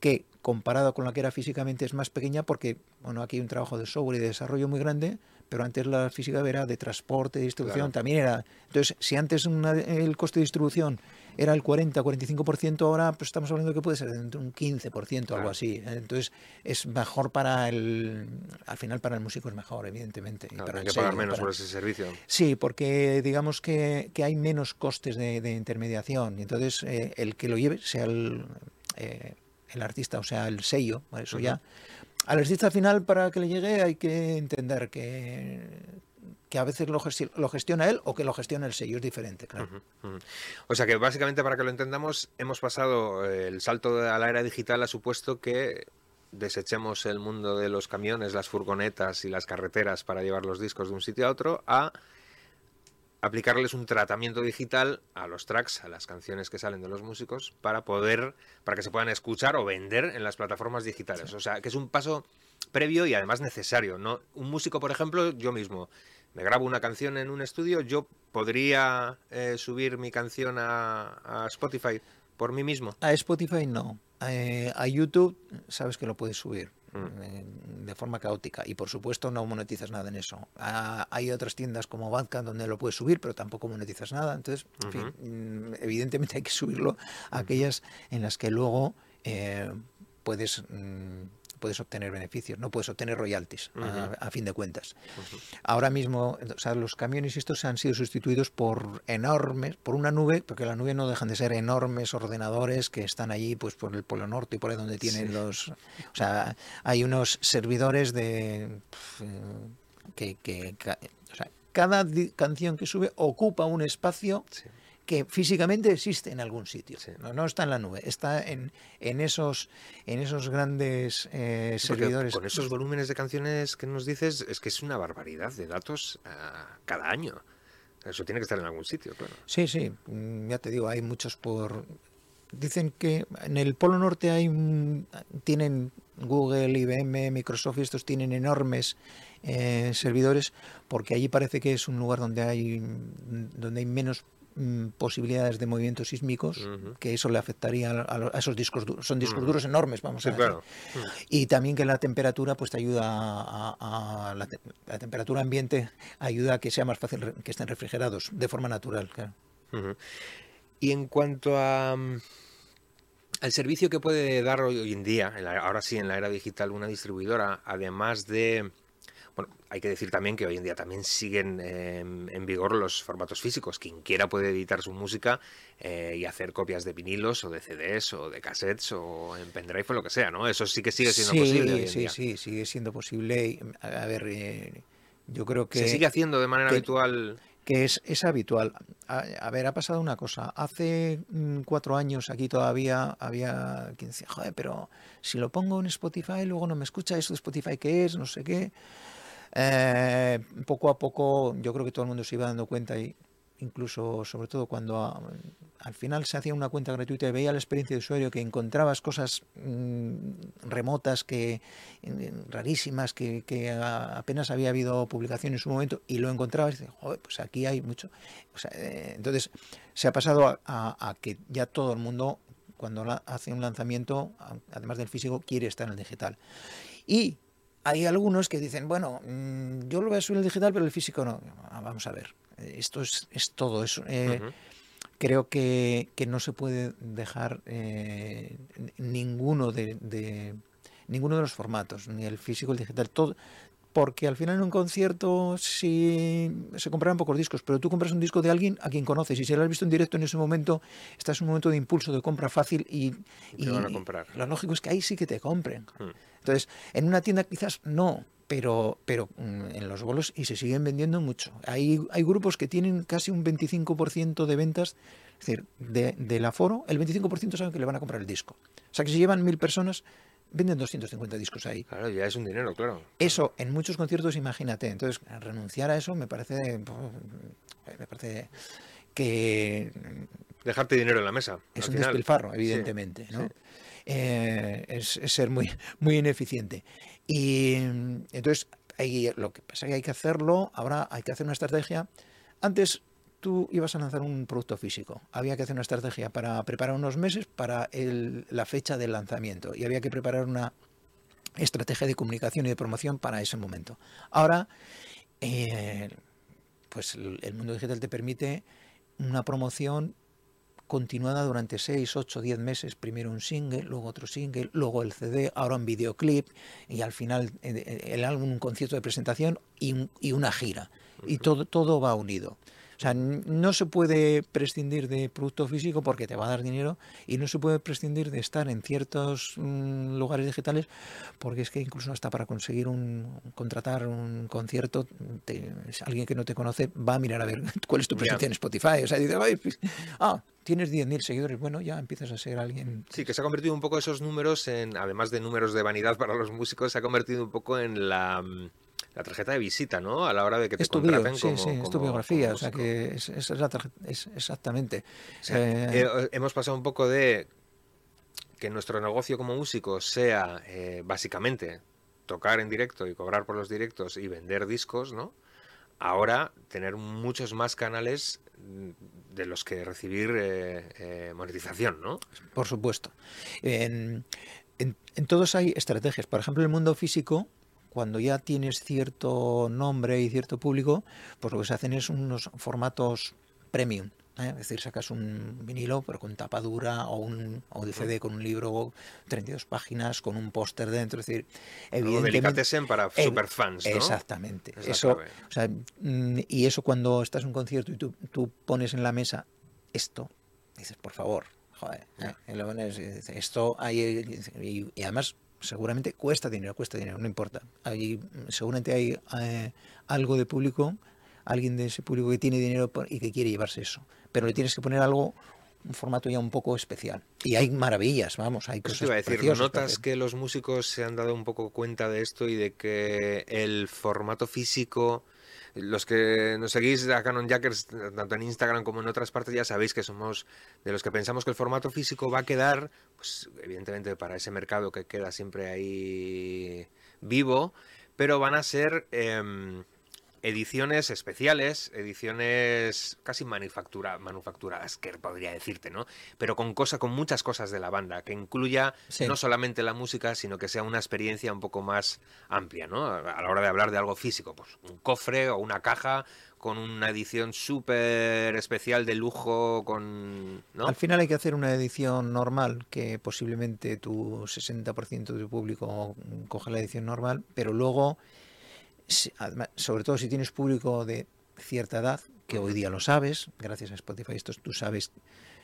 Speaker 2: que comparado con la que era físicamente es más pequeña porque, bueno, aquí hay un trabajo de software y de desarrollo muy grande, pero antes la física era de transporte, de distribución, también era... Entonces, si antes el coste de distribución era el 40-45%, ahora pues estamos hablando de que puede ser de un 15%, o algo así. Entonces, es mejor para el... Al final para el músico es mejor, evidentemente.
Speaker 1: para hay que pagar menos por ese servicio.
Speaker 2: Sí, porque digamos que, hay menos costes de, intermediación. Entonces, eh, el que lo lleve, sea el... Eh, el artista, o sea, el sello, eso ya, al artista final, para que le llegue, hay que entender que, que a veces lo, lo, gestiona él o que lo gestiona el sello, es diferente, claro.
Speaker 1: O sea que básicamente para que lo entendamos, hemos pasado eh, el salto a la era digital ha supuesto que desechemos el mundo de los camiones, las furgonetas y las carreteras para llevar los discos de un sitio a otro a aplicarles un tratamiento digital a los tracks, a las canciones que salen de los músicos para poder para que se puedan escuchar o vender en las plataformas digitales. O sea, que es un paso previo y además necesario, ¿no? Un músico, por ejemplo, yo mismo me grabo una canción en un estudio, yo podría eh, subir mi canción a Spotify por mí mismo.
Speaker 2: A Spotify no. Eh, a YouTube sabes que lo puedes subir mm. eh, de forma caótica y por supuesto no monetizas nada en eso. hay otras tiendas como Bandcamp donde lo puedes subir pero tampoco monetizas nada. Entonces, en fin, mm, evidentemente hay que subirlo a aquellas en las que luego eh, puedes... Mm, puedes obtener beneficios, no puedes obtener royalties, a, fin de cuentas. Ahora mismo, o sea, los camiones estos han sido sustituidos por enormes, por una nube, porque la nube no dejan de ser enormes ordenadores que están allí, pues por el Polo Norte y por ahí donde tienen los... O sea, hay unos servidores de... que, que, o sea, cada canción que sube ocupa un espacio que físicamente existe en algún sitio. No, está en la nube, está en, en, esos, en esos grandes eh, servidores.
Speaker 1: Con esos volúmenes de canciones que nos dices, es que es una barbaridad de datos ah, cada año. Eso tiene que estar en algún sitio, claro.
Speaker 2: Sí, sí, mm, ya te digo, hay muchos por... Dicen que en el Polo Norte hay tienen Google, IBM, Microsoft, estos tienen enormes eh, servidores porque allí parece que es un lugar donde hay donde hay menos Mm, posibilidades de movimientos sísmicos, que eso le afectaría a, esos discos duros. Son discos duros enormes, vamos a ver. Y también que la temperatura pues te ayuda a, la, temperatura ambiente ayuda a que sea más fácil que estén refrigerados de forma natural.
Speaker 1: Y en cuanto a mm, al servicio que puede dar hoy, en día, ahora sí en la era digital, una distribuidora, además de bueno, hay que decir también que hoy en día también siguen em, en vigor los formatos físicos. Quien quiera puede editar su música eh, y hacer copias de vinilos o de CDs o de cassettes o en pendrive o lo que sea, ¿no? Eso sí que sigue siendo posible.
Speaker 2: sí, sí, sigue siendo posible. A ver, eh, yo creo que...
Speaker 1: Se sigue haciendo de manera habitual
Speaker 2: que es, es habitual. A, ver, ha pasado una cosa. Hace mm, cuatro años aquí todavía había quien decía, joder, pero si lo pongo en Spotify, luego no me escucha, ¿eso de Spotify qué es? No sé qué. Eh, poco a poco yo creo que todo el mundo se iba dando cuenta y incluso sobre todo cuando al final se hacía una cuenta gratuita y veía la experiencia de usuario que encontrabas cosas mm, remotas que mm, rarísimas que, apenas había habido publicación en su momento y lo encontrabas y dices, joder, pues aquí hay mucho eh, entonces se ha pasado a, que ya todo el mundo cuando hace un lanzamiento además del físico quiere estar en el digital. Y hay algunos que dicen, bueno, mm, yo lo voy a subir el digital, pero el físico no. Ah, vamos a ver, esto es, es todo eso. Eh, creo que, no se puede dejar eh, ninguno de, ninguno de los formatos, ni el físico, el digital, todo, porque al final en un concierto sí se comprarán pocos discos, pero tú compras un disco de alguien a quien conoces y si lo has visto en directo en ese momento, estás en un momento de impulso, de compra fácil y,
Speaker 1: y, van a comprar.
Speaker 2: lo lógico es que ahí sí que te compren. Hmm. Entonces, en una tienda quizás no, pero, pero mm, en los bolos y se siguen vendiendo mucho. Hay, hay grupos que tienen casi un 25% de ventas, es decir, de, del aforo, el 25% saben que le van a comprar el disco. O sea que si llevan mil personas, venden 250 discos ahí.
Speaker 1: Claro, ya es un dinero, claro.
Speaker 2: Eso, en muchos conciertos, imagínate. Entonces, renunciar a eso me parece. Me parece que.
Speaker 1: Dejarte dinero en la mesa.
Speaker 2: Es un despilfarro, evidentemente. ¿no? Eh, es, ser muy, muy ineficiente. Y entonces, hay, lo que pasa es que hay que hacerlo. Ahora hay que hacer una estrategia. Antes tú ibas a lanzar un producto físico. Había que hacer una estrategia para preparar unos meses para la fecha del lanzamiento y había que preparar una estrategia de comunicación y de promoción para ese momento. Ahora, eh, pues el mundo digital te permite una promoción continuada durante 6, 8, 10 meses, primero un single, luego otro single, luego el CD, ahora un videoclip y al final eh, el álbum, un concierto de presentación y, y una gira. Y todo, todo va unido. O sea, no se puede prescindir de producto físico porque te va a dar dinero y no se puede prescindir de estar en ciertos mm, lugares digitales porque es que incluso hasta para conseguir un contratar un concierto, alguien que no te conoce va a mirar a ver cuál es tu presencia en Spotify. O sea, dice, pues, ah, tienes 10.000 seguidores, bueno, ya empiezas a ser alguien.
Speaker 1: Sí, que se ha convertido un poco esos números en, además de números de vanidad para los músicos, se ha convertido un poco en la mm, la tarjeta de visita, ¿no? A la hora de que te contraten
Speaker 2: sí, sí, es tu biografía, o sea que es, es, la es exactamente.
Speaker 1: Eh, eh, hemos pasado un poco de que nuestro negocio como músico sea eh, básicamente tocar en directo y cobrar por los directos y vender discos, ¿no? Ahora tener muchos más canales de los que recibir monetización, ¿no?
Speaker 2: Por supuesto. En, en todos hay estrategias. Por ejemplo, en el mundo físico cuando ya tienes cierto nombre y cierto público, pues lo que se hacen es unos formatos premium. ¿eh? Es decir, sacas un vinilo, pero con tapadura, o un o CD con un libro, 32 páginas, con un póster dentro. Es decir,
Speaker 1: evidentemente. para superfans, ¿no?
Speaker 2: Exactamente. eso, o sea, mm, y eso cuando estás en un concierto y tú, tú pones en la mesa esto, dices, por favor, joder, ¿eh? esto hay. y además seguramente cuesta dinero, cuesta dinero, no importa. Hay, seguramente hay eh, algo de público, alguien de ese público que tiene dinero y que quiere llevarse eso. Pero le tienes que poner algo, un formato ya un poco especial. Y hay maravillas, vamos, hay cosas.
Speaker 1: Iba a decir, ¿notas que los músicos se han dado un poco cuenta de esto y de que el formato físico los que nos seguís a Canon Jackers, tanto en Instagram como en otras partes, ya sabéis que somos de los que pensamos que el formato físico va a quedar, pues evidentemente para ese mercado que queda siempre ahí vivo, pero van a ser em, ediciones especiales, ediciones casi manufactura, manufacturadas, que podría decirte, ¿no? Pero con cosa, con muchas cosas de la banda, que incluya no solamente la música, sino que sea una experiencia un poco más amplia, ¿no? A la hora de hablar de algo físico, pues un cofre o una caja con una edición súper especial de lujo, con... ¿no?
Speaker 2: Al final hay que hacer una edición normal, que posiblemente tu 60% de tu público coge la edición normal, pero luego sobre todo si tienes público de cierta edad, que hoy día lo sabes, gracias a Spotify, esto, tú sabes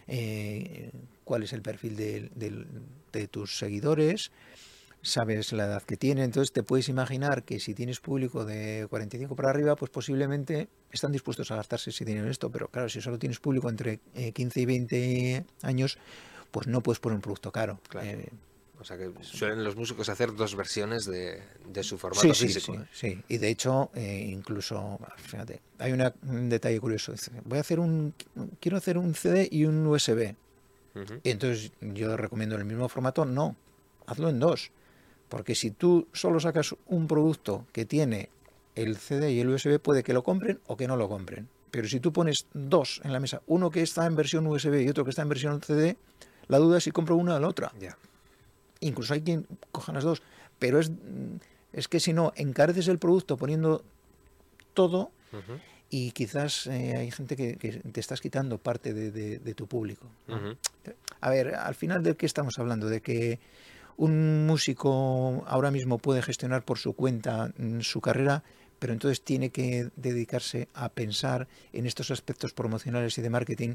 Speaker 2: eh, cuál es el perfil de, tus seguidores, sabes la edad que tienen, entonces te puedes imaginar que si tienes público de 45 para arriba, pues posiblemente están dispuestos a gastarse ese dinero en esto, pero claro, si solo tienes público entre 15 eh, y 20 años, pues no puedes poner un producto caro. Eh,
Speaker 1: o sea que suelen los músicos hacer dos versiones de, su formato
Speaker 2: sí,
Speaker 1: físico.
Speaker 2: Sí, sí, y de hecho, eh, incluso, fíjate, hay un detalle curioso. Voy a hacer un, quiero hacer un CD y un USB. Y entonces yo recomiendo el mismo formato, no, hazlo en dos. Porque si tú solo sacas un producto que tiene el CD y el USB, puede que lo compren o que no lo compren. Pero si tú pones dos en la mesa, uno que está en versión USB y otro que está en versión CD, la duda es si compro una o la otra.
Speaker 1: Ya.
Speaker 2: Incluso hay quien coja las dos. Pero es, es que si no, encareces el producto poniendo todo y quizás eh, hay gente que, te estás quitando parte de, tu público. A ver, al final de qué estamos hablando? De que un músico ahora mismo puede gestionar por su cuenta mm, su carrera, pero entonces tiene que dedicarse a pensar en estos aspectos promocionales y de marketing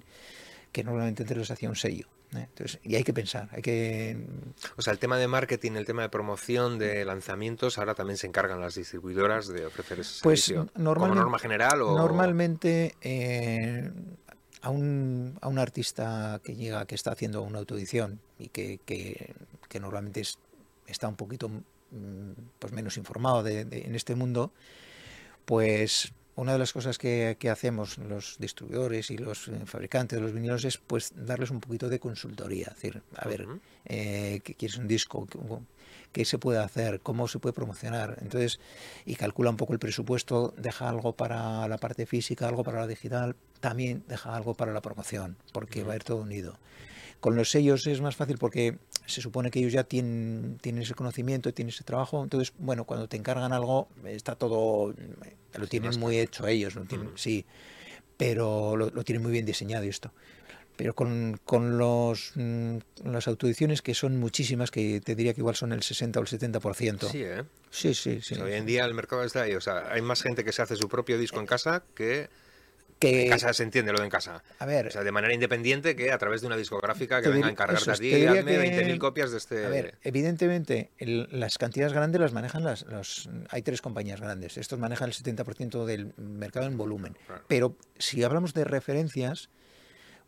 Speaker 2: que normalmente te los hacía un sello. ¿eh? Entonces, y hay que pensar, hay que...
Speaker 1: O sea, el tema de marketing, el tema de promoción, de lanzamientos, ahora también se encargan las distribuidoras de ofrecer ese
Speaker 2: pues
Speaker 1: servicio.
Speaker 2: Normalmente,
Speaker 1: norma general o...
Speaker 2: Normalmente eh, a, un, a un artista que llega, que está haciendo una autoedición y que, que, normalmente está un poquito mm, pues menos informado de, en este mundo, pues una de las cosas que, hacemos los distribuidores y los eh, fabricantes de los vinilos es pues darles un poquito de consultoría, es decir, a ver, eh, ¿qué quieres un disco? ¿Qué, se puede hacer? ¿Cómo se puede promocionar? Entonces, y calcula un poco el presupuesto, deja algo para la parte física, algo para la digital, también deja algo para la promoción, porque va a ir todo unido. Con los sellos es más fácil porque se supone que ellos ya tienen, tienen ese conocimiento, tienen ese trabajo, entonces, bueno, cuando te encargan algo, está todo, lo tienen muy hecho ellos, ¿no? tienen, sí, pero lo, tienen muy bien diseñado esto. Pero con, con los, mm, las autoediciones, que son muchísimas, que te diría que igual son el 60 o el 70%.
Speaker 1: Sí, ¿eh?
Speaker 2: Sí, sí, sí.
Speaker 1: hoy en día el mercado está ahí, o sea, hay más gente que se hace su propio disco en casa que
Speaker 2: que
Speaker 1: En casa se entiende lo de en casa.
Speaker 2: a ver,
Speaker 1: O sea, de manera independiente que a través de una discográfica que venga a encargarte a ti, hazme
Speaker 2: que-
Speaker 1: 20.000 copias de este...
Speaker 2: A ver, evidentemente el- las cantidades grandes las manejan las, los, hay tres compañías grandes. Estos manejan el 70% del mercado en volumen.
Speaker 1: Claro.
Speaker 2: Pero si hablamos de referencias,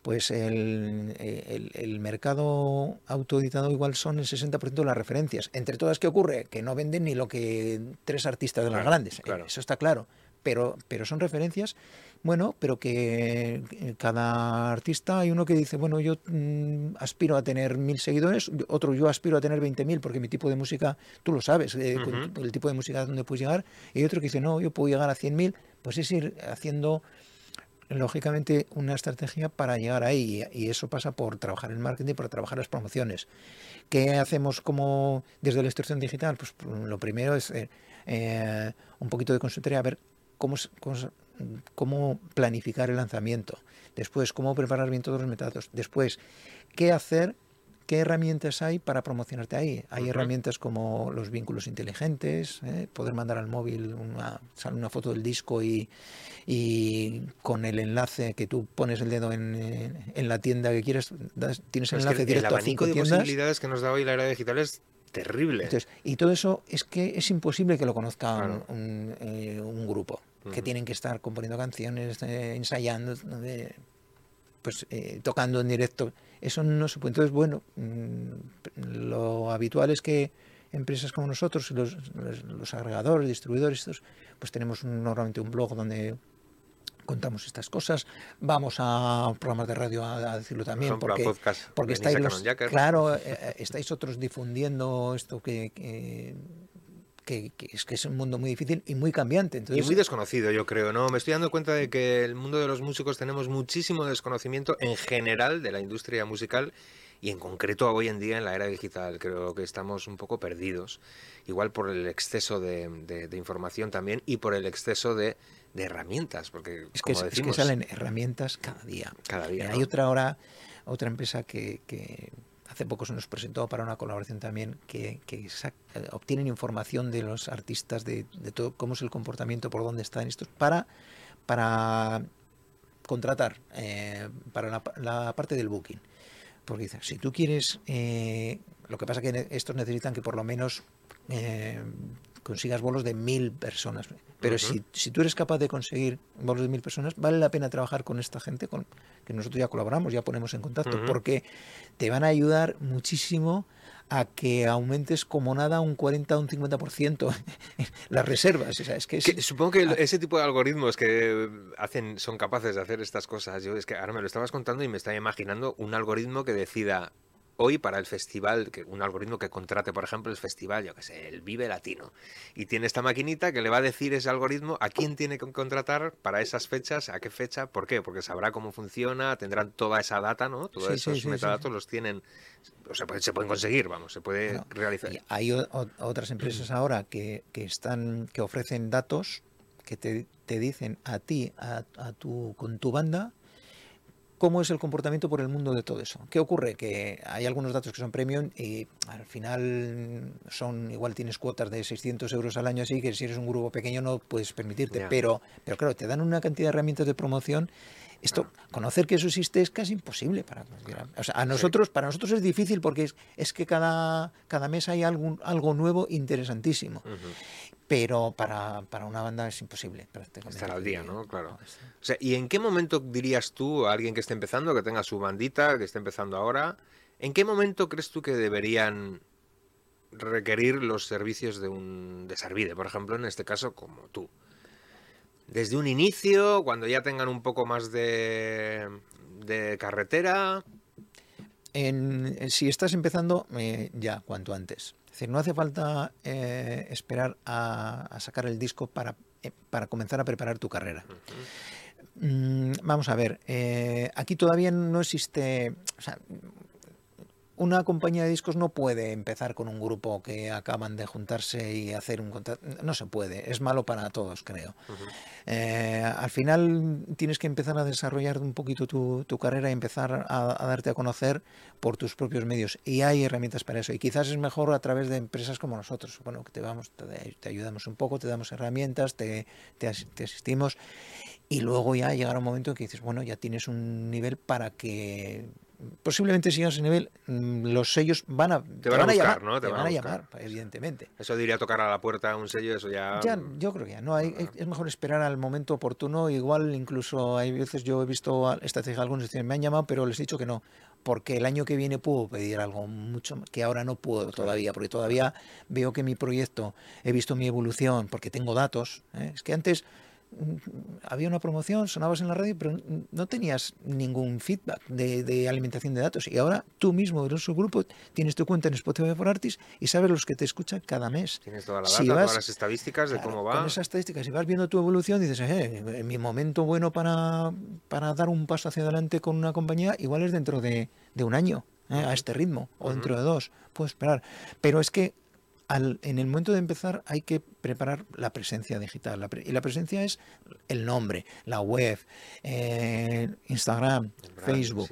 Speaker 2: pues el, el- el mercado autoeditado igual son el 60% de las referencias. Entre todas, ¿qué ocurre? Que no venden ni lo que tres artistas de las grandes.
Speaker 1: claro.
Speaker 2: Eso está claro. Pero, pero son referencias, bueno, pero que eh, cada artista hay uno que dice, bueno, yo mm, aspiro a tener mil seguidores, otro yo aspiro a tener 20.000 porque mi tipo de música, tú lo sabes, eh, el tipo de música donde puedes llegar, y otro que dice, no, yo puedo llegar a 100.000, pues es ir haciendo lógicamente una estrategia para llegar ahí y eso pasa por trabajar el marketing, por trabajar las promociones. ¿Qué hacemos como desde la instrucción digital? Pues lo primero es eh, un poquito de consultoría, a ver cómo, cómo, cómo planificar el lanzamiento, después cómo preparar bien todos los metadatos, después qué hacer, qué herramientas hay para promocionarte ahí. Hay herramientas como los vínculos inteligentes, ¿eh? poder mandar al móvil una, foto del disco y, y con el enlace que tú pones el dedo en, en la tienda que quieres, das- tienes el
Speaker 1: Es que
Speaker 2: enlace
Speaker 1: el
Speaker 2: directo a
Speaker 1: abanico
Speaker 2: cinco
Speaker 1: de
Speaker 2: tiendas.
Speaker 1: posibilidades que nos da hoy la era digital es terrible.
Speaker 2: Entonces, y todo eso es que es imposible que lo conozca un-
Speaker 1: Claro.
Speaker 2: un, eh, un grupo, que tienen que estar componiendo canciones, eh, ensayando, eh, pues eh, tocando en directo. Eso no se puede. Entonces, bueno, mm, lo habitual es que empresas como nosotros, los, los, los agregadores, distribuidores, estos, pues tenemos un- normalmente un blog donde contamos estas cosas, vamos a programas de radio a, a decirlo
Speaker 1: Por
Speaker 2: también,
Speaker 1: ejemplo, a
Speaker 2: porque
Speaker 1: podcast.
Speaker 2: porque estáis los, claro, eh, eh, estáis otros difundiendo esto que, que, que- que es que es un mundo muy difícil y muy cambiante.
Speaker 1: Y
Speaker 2: Entonces,
Speaker 1: muy desconocido, yo creo, ¿no? Me estoy dando cuenta de que el mundo de los músicos tenemos muchísimo desconocimiento en general de la industria musical y en concreto hoy en día en la era digital. Creo que estamos un poco perdidos, igual por el exceso de, de- de información también y por el exceso de, de herramientas, porque
Speaker 2: es que,
Speaker 1: como
Speaker 2: es que
Speaker 1: decimos,
Speaker 2: salen herramientas cada día.
Speaker 1: cada día. ¿no?
Speaker 2: Hay otra ahora, otra empresa que, que hace poco se nos presentó para una colaboración también, que, que eh, obtienen información de los artistas, de, de todo, cómo es el comportamiento, por dónde están estos, para, para contratar, eh, para la, la parte del booking. Porque dice, si tú quieres, eh, lo que pasa que estos necesitan que por lo menos eh, consigas bolos de mil personas. Pero si, si tú eres capaz de conseguir bolos de mil personas, vale la pena trabajar con esta gente, con que nosotros ya colaboramos, ya ponemos en contacto, porque te van a ayudar muchísimo a que aumentes como nada un 40 o un 50% las reservas. O sea, es que es-
Speaker 1: Que supongo que
Speaker 2: Ah.
Speaker 1: ese tipo de algoritmos que hacen son capaces de hacer estas cosas. Yo es que ahora me lo estabas contando y me estaba imaginando un algoritmo que decida hoy para el festival, que un algoritmo que contrate, por ejemplo, el festival, yo que sé, el Vive Latino, y tiene esta maquinita que le va a decir ese algoritmo a quién tiene que contratar para esas fechas, a qué fecha, ¿por qué? Porque sabrá cómo funciona, tendrán toda esa data, ¿no? Todos
Speaker 2: Sí,
Speaker 1: esos
Speaker 2: sí, sí.
Speaker 1: metadatos los tienen, o sea, pues, se pueden conseguir, vamos, se puede realizar.
Speaker 2: Y hay o- o- otras empresas ahora que, que están que ofrecen datos que te, te dicen a ti, a, a tu, con tu banda, cómo es el comportamiento por el mundo de todo eso. ¿Qué ocurre? Que hay algunos datos que son premium y al final son igual tienes cuotas de 600 euros al año así que si eres un grupo pequeño no puedes permitirte. Pero, pero claro, te dan una cantidad de herramientas de promoción. Esto, conocer que eso existe es casi imposible para cualquiera. O sea, a nosotros, para nosotros es difícil porque es, es que cada, cada mes hay algún, algo nuevo interesantísimo. Pero para, para una banda es imposible prácticamente.
Speaker 1: Estar al día, ¿no? Claro. O sea, ¿y en qué momento dirías tú a alguien que esté empezando, que tenga su bandita, que esté empezando ahora, en qué momento crees tú que deberían requerir los servicios de un de Sarvide, por ejemplo, en este caso como tú? Desde un inicio, cuando ya tengan un poco más de, de carretera,
Speaker 2: en- si estás empezando, eh, ya, cuanto antes. Es decir, no hace falta eh, esperar a, a sacar el disco para, eh, para comenzar a preparar tu carrera. Mm, vamos a ver, eh, aquí todavía no existe. o sea, una compañía de discos no puede empezar con un grupo que acaban de juntarse y hacer un contrato. No se puede, es malo para todos, creo. Eh, al final tienes que empezar a desarrollar un poquito tu, tu carrera y empezar a, a darte a conocer por tus propios medios. Y hay herramientas para eso. Y quizás es mejor a través de empresas como nosotros. Bueno, que te, vamos, te, te ayudamos un poco, te damos herramientas, te, te as- te asistimos. y luego ya llegará un momento en que dices, bueno, ya tienes un nivel para que posiblemente si llegas a ese nivel, los sellos van a,
Speaker 1: te, van, a, llamar, ¿no?
Speaker 2: Te, van, a, llamar, evidentemente.
Speaker 1: Eso diría tocar a la puerta un sello, eso ya...
Speaker 2: ya yo creo que ya, no, hay, es mejor esperar al momento oportuno, igual incluso hay veces yo he visto estrategia algunos me han llamado, pero les he dicho que no, porque el año que viene puedo pedir algo mucho que ahora no puedo todavía, porque todavía veo que mi proyecto, he visto mi evolución, porque tengo datos, ¿eh? es que antes había una promoción, sonabas en la radio, pero no tenías ningún feedback de, alimentación de datos. Y ahora tú mismo, en su grupo, tienes tu cuenta en Spotify for Artists y sabes los que te escuchan cada mes.
Speaker 1: Tienes toda la data, todas las estadísticas de cómo va.
Speaker 2: Con esas estadísticas, si vas viendo tu evolución, dices, eh, en mi momento bueno para, para dar un paso hacia adelante con una compañía, igual es dentro de, un año. Eh, a este ritmo, o dentro de dos, puedo esperar. Pero es que en el momento de empezar hay que preparar la presencia digital. y la presencia es el nombre, la web, eh, Instagram, Facebook.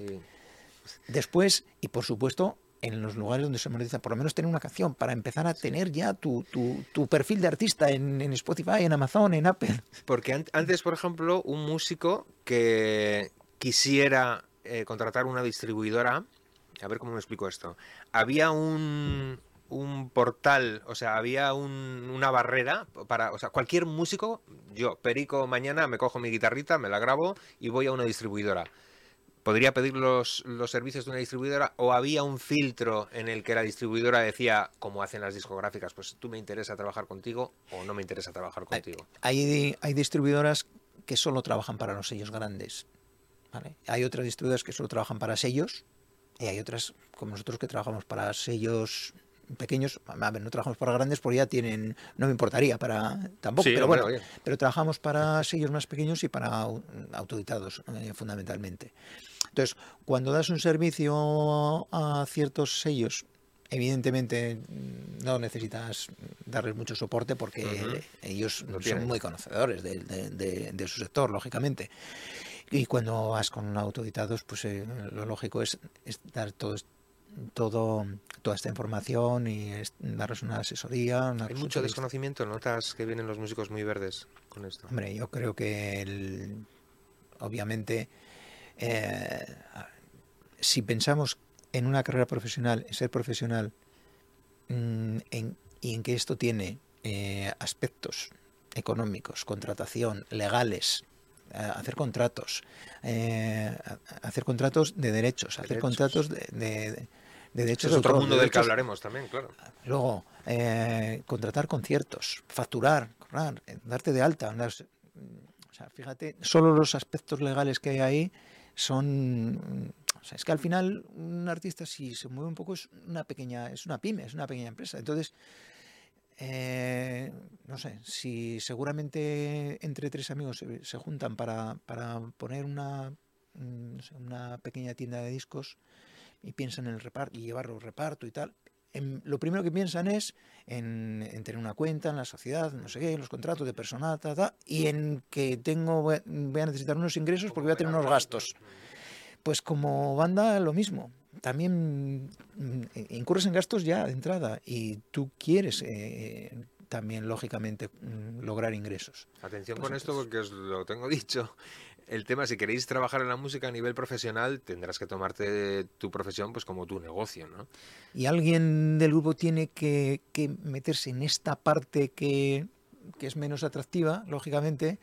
Speaker 2: Después, y por supuesto, en los lugares donde se monetiza, por lo menos tener una canción para empezar a tener ya tu, tu, perfil de artista en, Spotify, en Amazon, en Apple.
Speaker 1: Porque antes, por ejemplo, un músico que quisiera eh, contratar una distribuidora, a ver cómo me explico esto, había un, un portal, o sea, había una barrera para, o sea, cualquier músico, yo, Perico, mañana me cojo mi guitarrita, me la grabo y voy a una distribuidora. ¿Podría pedir los, los servicios de una distribuidora o había un filtro en el que la distribuidora decía, como hacen las discográficas, pues tú me interesa trabajar contigo o no me interesa trabajar contigo?
Speaker 2: Hay, hay distribuidoras que solo trabajan para los sellos grandes. Hay otras distribuidoras que solo trabajan para sellos y hay otras como nosotros que trabajamos para sellos pequeños, a ver, no trabajamos para grandes porque ya tienen, no me importaría para tampoco, pero bueno, pero trabajamos para sellos más pequeños y para autoeditados eh, fundamentalmente. Entonces, cuando das un servicio a ciertos sellos, evidentemente no necesitas darles mucho soporte porque ellos son muy conocedores de, su sector, lógicamente. Y cuando vas con autoeditados, pues eh, lo lógico es, es dar todo todo, toda esta información y darles una asesoría.
Speaker 1: Hay mucho desconocimiento, notas que vienen los músicos muy verdes con esto.
Speaker 2: Hombre, yo creo que obviamente eh, si pensamos en una carrera profesional, en ser profesional, mm, y en que esto tiene eh, aspectos económicos, contratación, legales, eh, hacer contratos, hacer contratos de derechos, hacer contratos de, de es
Speaker 1: otro mundo del que hablaremos también, claro.
Speaker 2: Luego, eh, contratar conciertos, facturar, darte de alta. o sea, fíjate, solo los aspectos legales que hay ahí son... O sea, es que al final un artista si se mueve un poco es una pequeña, es una pyme, es una pequeña empresa. Entonces, eh, no sé, si seguramente entre tres amigos se, juntan para, para poner una, mm, una pequeña tienda de discos, y piensan en el reparto y llevarlo reparto y tal. lo primero que piensan es en, tener una cuenta en la sociedad, no sé qué, los contratos de personal, y en que tengo voy a necesitar unos ingresos porque voy a tener unos gastos. Pues como banda lo mismo. También mm, incurres en gastos ya de entrada y tú quieres eh, también, lógicamente, mm, lograr ingresos.
Speaker 1: Atención pues con esto porque os lo tengo dicho el tema, si queréis trabajar en la música a nivel profesional, tendrás que tomarte tu profesión pues como tu negocio, ¿no?
Speaker 2: Y alguien del grupo tiene que, meterse en esta parte que, es menos atractiva, lógicamente,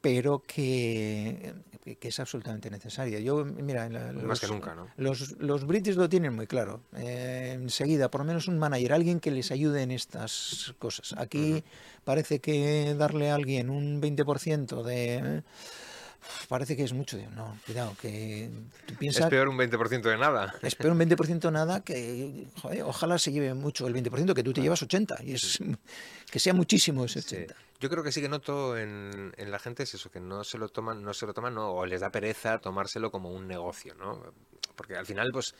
Speaker 2: pero que, es absolutamente necesaria. Yo, mira,
Speaker 1: los, más que nunca, ¿no?
Speaker 2: Los, los british lo tienen muy claro. Eh, enseguida, por lo menos un manager, alguien que les ayude en estas cosas. Aquí parece que darle a alguien un 20% de parece que es mucho. No, cuidado, que tú piensas...
Speaker 1: Es peor un 20% de nada.
Speaker 2: Es peor un 20% de nada que, joder, ojalá se lleve mucho el 20%, que tú te llevas 80, y es que sea muchísimo ese 80.
Speaker 1: Yo creo que sí que noto en, en, la gente es eso, que no se lo toman, no se lo toman, no, o les da pereza tomárselo como un negocio, ¿no? Porque al final, pues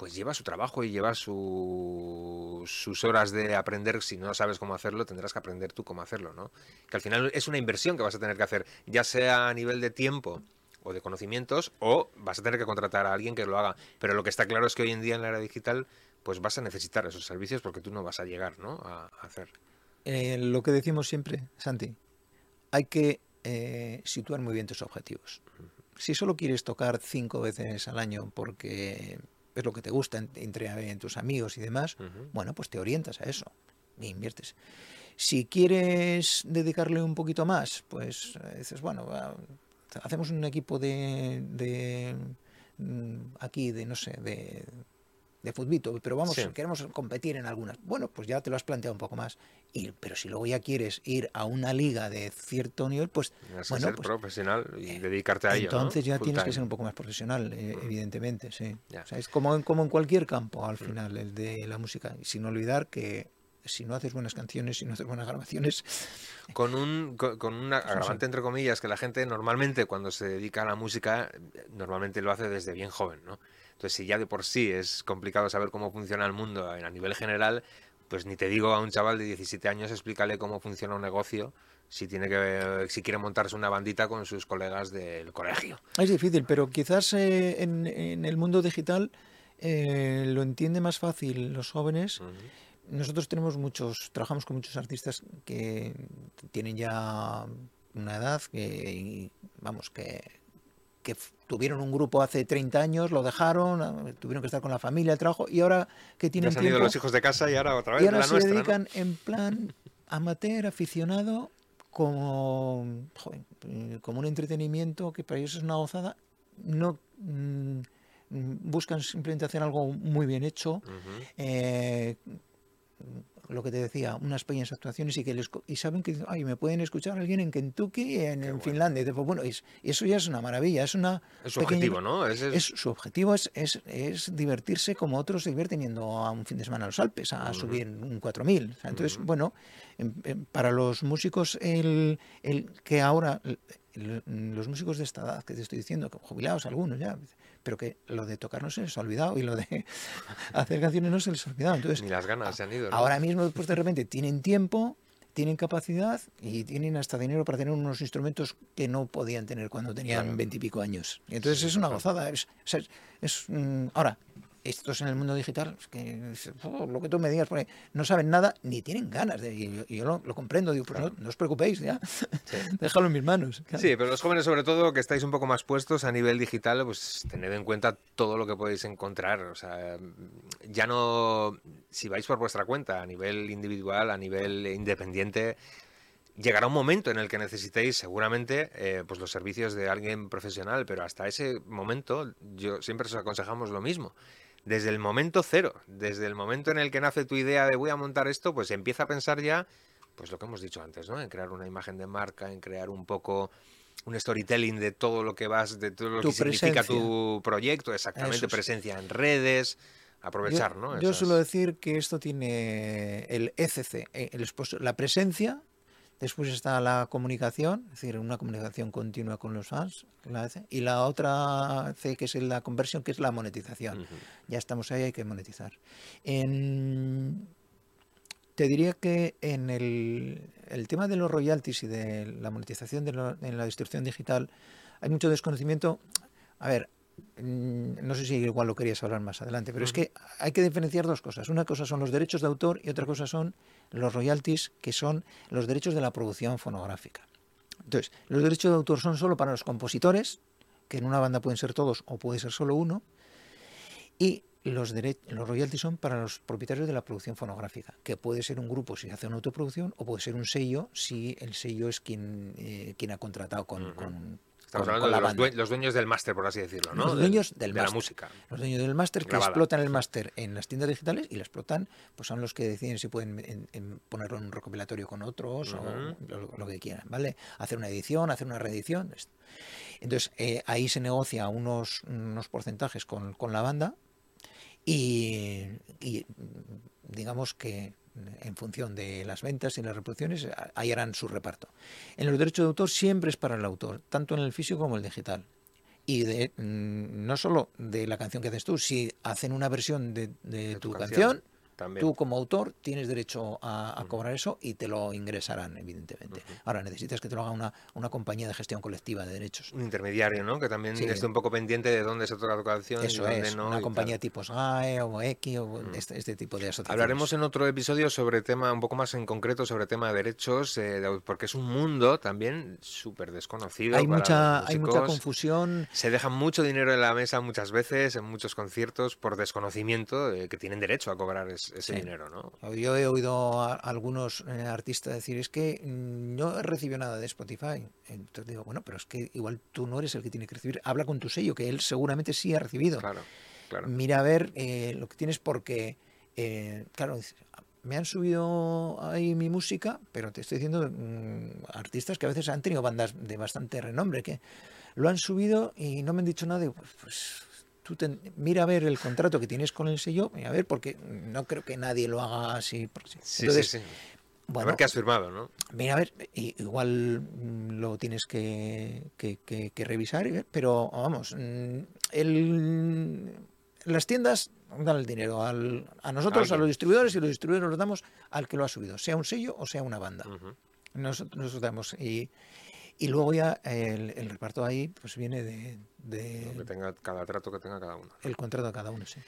Speaker 1: pues lleva su trabajo y lleva su, sus horas de aprender. Si no sabes cómo hacerlo, tendrás que aprender tú cómo hacerlo, ¿no? Que al final es una inversión que vas a tener que hacer, ya sea a nivel de tiempo o de conocimientos, o vas a tener que contratar a alguien que lo haga. Pero lo que está claro es que hoy en día en la era digital, pues vas a necesitar esos servicios porque tú no vas a llegar, ¿no? A, hacer.
Speaker 2: Eh, lo que decimos siempre, Santi, hay que eh, situar muy bien tus objetivos. Si solo quieres tocar cinco veces al año porque es lo que te gusta entre tus amigos y demás, bueno, pues te orientas a eso y inviertes. Si quieres dedicarle un poquito más, pues eh, dices, bueno, hacemos un equipo de, de mm, aquí, de no sé, de de futbito, pero vamos, queremos competir en algunas. Bueno, pues ya te lo has planteado un poco más. Y, pero si luego ya quieres ir a una liga de cierto nivel, pues
Speaker 1: bueno,
Speaker 2: ser
Speaker 1: pues, profesional y eh, dedicarte a ello.
Speaker 2: Entonces ya tienes que ser un poco más profesional, eh, mm. evidentemente, sí. O sea, es como en, como en cualquier campo al mm. final, el de la música. Y sin olvidar que si no haces buenas canciones, si no haces buenas grabaciones.
Speaker 1: Con un con, un agravante entre comillas que la gente normalmente cuando se dedica a la música normalmente lo hace desde bien joven, ¿no? Entonces, si ya de por sí es complicado saber cómo funciona el mundo a nivel general, pues ni te digo a un chaval de 17 años explícale cómo funciona un negocio si tiene que si quiere montarse una bandita con sus colegas del colegio.
Speaker 2: Es difícil, pero quizás eh, en, el mundo digital eh, lo entiende más fácil los jóvenes. Nosotros tenemos muchos, trabajamos con muchos artistas que tienen ya una edad que, vamos, que que tuvieron un grupo hace 30 años, lo dejaron, ah, tuvieron que estar con la familia, el trabajo, y ahora que tienen
Speaker 1: ya han ido los hijos de casa y ahora otra vez
Speaker 2: y ahora
Speaker 1: se
Speaker 2: dedican en plan amateur, aficionado, como, como un entretenimiento que para ellos es una gozada, no mm, buscan simplemente hacer algo muy bien hecho, lo que te decía, unas pequeñas actuaciones y que les, y saben que ay, me pueden escuchar alguien en Kentucky, en, en Finlandia. Y pues, bueno, eso ya es una maravilla, es una
Speaker 1: es su objetivo, ¿no?
Speaker 2: Es, su objetivo es, es, es, divertirse como otros se divierten yendo a un fin de semana a los Alpes, a subir un 4000. entonces, bueno, para los músicos el, el que ahora los músicos de esta edad que te estoy diciendo, jubilados algunos ya, pero que lo de tocar no se les ha olvidado y lo de hacer canciones no se les ha olvidado. Entonces,
Speaker 1: Ni las ganas se han ido.
Speaker 2: Ahora mismo, pues de repente tienen tiempo, tienen capacidad y tienen hasta dinero para tener unos instrumentos que no podían tener cuando tenían veintipico años. entonces es una gozada. Es, es, mm, ahora, estos en el mundo digital, que oh, lo que tú me digas, no saben nada ni tienen ganas de. Y yo, lo, comprendo, digo, pues no, os preocupéis, ya, déjalo en mis manos.
Speaker 1: Sí, pero los jóvenes, sobre todo, que estáis un poco más puestos a nivel digital, pues tened en cuenta todo lo que podéis encontrar. O sea, ya no. Si vais por vuestra cuenta, a nivel individual, a nivel independiente llegará un momento en el que necesitéis seguramente eh, pues los servicios de alguien profesional, pero hasta ese momento yo siempre os aconsejamos lo mismo desde el momento cero, desde el momento en el que nace tu idea de voy a montar esto, pues empieza a pensar ya, pues lo que hemos dicho antes, ¿no? En crear una imagen de marca, en crear un poco un storytelling de todo lo que vas, de todo lo que significa tu proyecto, exactamente, presencia en redes, aprovechar,
Speaker 2: yo,
Speaker 1: ¿no?
Speaker 2: Yo suelo decir que esto tiene el ECC, eh, el, la presencia, Después está la comunicación, es decir, una comunicación continua con los fans, y la otra C, que es la conversión, que es la monetización. Ya estamos ahí, hay que monetizar. te diría que en el, tema de los royalties y de la monetización de en la distribución digital hay mucho desconocimiento. A ver, no sé si igual lo querías hablar más adelante, pero es que hay que diferenciar dos cosas. Una cosa son los derechos de autor y otra cosa son los royalties, que son los derechos de la producción fonográfica. Entonces, los derechos de autor son solo para los compositores, que en una banda pueden ser todos o puede ser solo uno, y los, los royalties son para los propietarios de la producción fonográfica, que puede ser un grupo si hace una autoproducción o puede ser un sello si el sello es quien, eh, quien ha contratado con,
Speaker 1: Estamos hablando de los, dueños del máster, por así decirlo, ¿no?
Speaker 2: Los dueños del
Speaker 1: de la música.
Speaker 2: Los dueños del máster que explotan el máster en las tiendas digitales y lo explotan, pues son los que deciden si pueden ponerlo en un recopilatorio con otros o lo, que quieran, ¿vale? Hacer una edición, hacer una reedición. Entonces, eh, ahí se negocia unos, unos porcentajes con, con la banda y, y digamos que en función de las ventas y las reproducciones, ahí harán su reparto. En los derechos de autor siempre es para el autor, tanto en el físico como en el digital. Y de, mm, no solo de la canción que haces tú, si hacen una versión de, tu, canción,
Speaker 1: También.
Speaker 2: Tú como autor tienes derecho a, a cobrar eso y te lo ingresarán, evidentemente. Ahora necesitas que te lo haga una, una compañía de gestión colectiva de derechos.
Speaker 1: Un intermediario, ¿no? Que también
Speaker 2: Sí.
Speaker 1: esté un poco pendiente de dónde se toca la y
Speaker 2: Eso
Speaker 1: dónde
Speaker 2: es,
Speaker 1: no.
Speaker 2: una
Speaker 1: y
Speaker 2: compañía
Speaker 1: tal.
Speaker 2: tipo SGAE o X o este, este tipo de asociaciones.
Speaker 1: Hablaremos en otro episodio sobre tema, un poco más en concreto, sobre tema de derechos, eh, porque es un mundo también súper desconocido.
Speaker 2: hay
Speaker 1: para
Speaker 2: mucha,
Speaker 1: los
Speaker 2: hay mucha
Speaker 1: músicos.
Speaker 2: confusión.
Speaker 1: Se deja mucho dinero en la mesa muchas veces, en muchos conciertos, por desconocimiento, de que tienen derecho a cobrar es- ese
Speaker 2: Sí.
Speaker 1: dinero, ¿no?
Speaker 2: Yo he oído a algunos eh, artistas decir, es que mm, no he recibido nada de Spotify. Entonces digo, bueno, pero es que igual tú no eres el que tiene que recibir. Habla con tu sello, que él seguramente sí ha recibido.
Speaker 1: Claro, claro.
Speaker 2: Mira a ver eh, lo que tienes porque, eh, claro, me han subido ahí mi música, pero te estoy diciendo mm, artistas que a veces han tenido bandas de bastante renombre, que lo han subido y no me han dicho nada. Digo, pues, pues, tú mira a ver el contrato que tienes con el sello, a ver, porque no creo que nadie lo haga así. porque-
Speaker 1: Sí,
Speaker 2: Entonces,
Speaker 1: sí, sí.
Speaker 2: bueno,
Speaker 1: a ver qué has firmado, ¿no?
Speaker 2: Mira, a ver, igual mm, lo tienes que, que- que- que revisar, y ver, pero vamos, mm, el, las tiendas dan el dinero al- a nosotros, a los distribuidores, y los distribuidores los damos al que lo ha subido, sea un sello o sea una banda. Nosotros, nosotros damos. Y, y luego ya el, el reparto ahí pues viene de, de
Speaker 1: Que tenga cada trato que tenga cada uno.
Speaker 2: el contrato de cada uno, sí.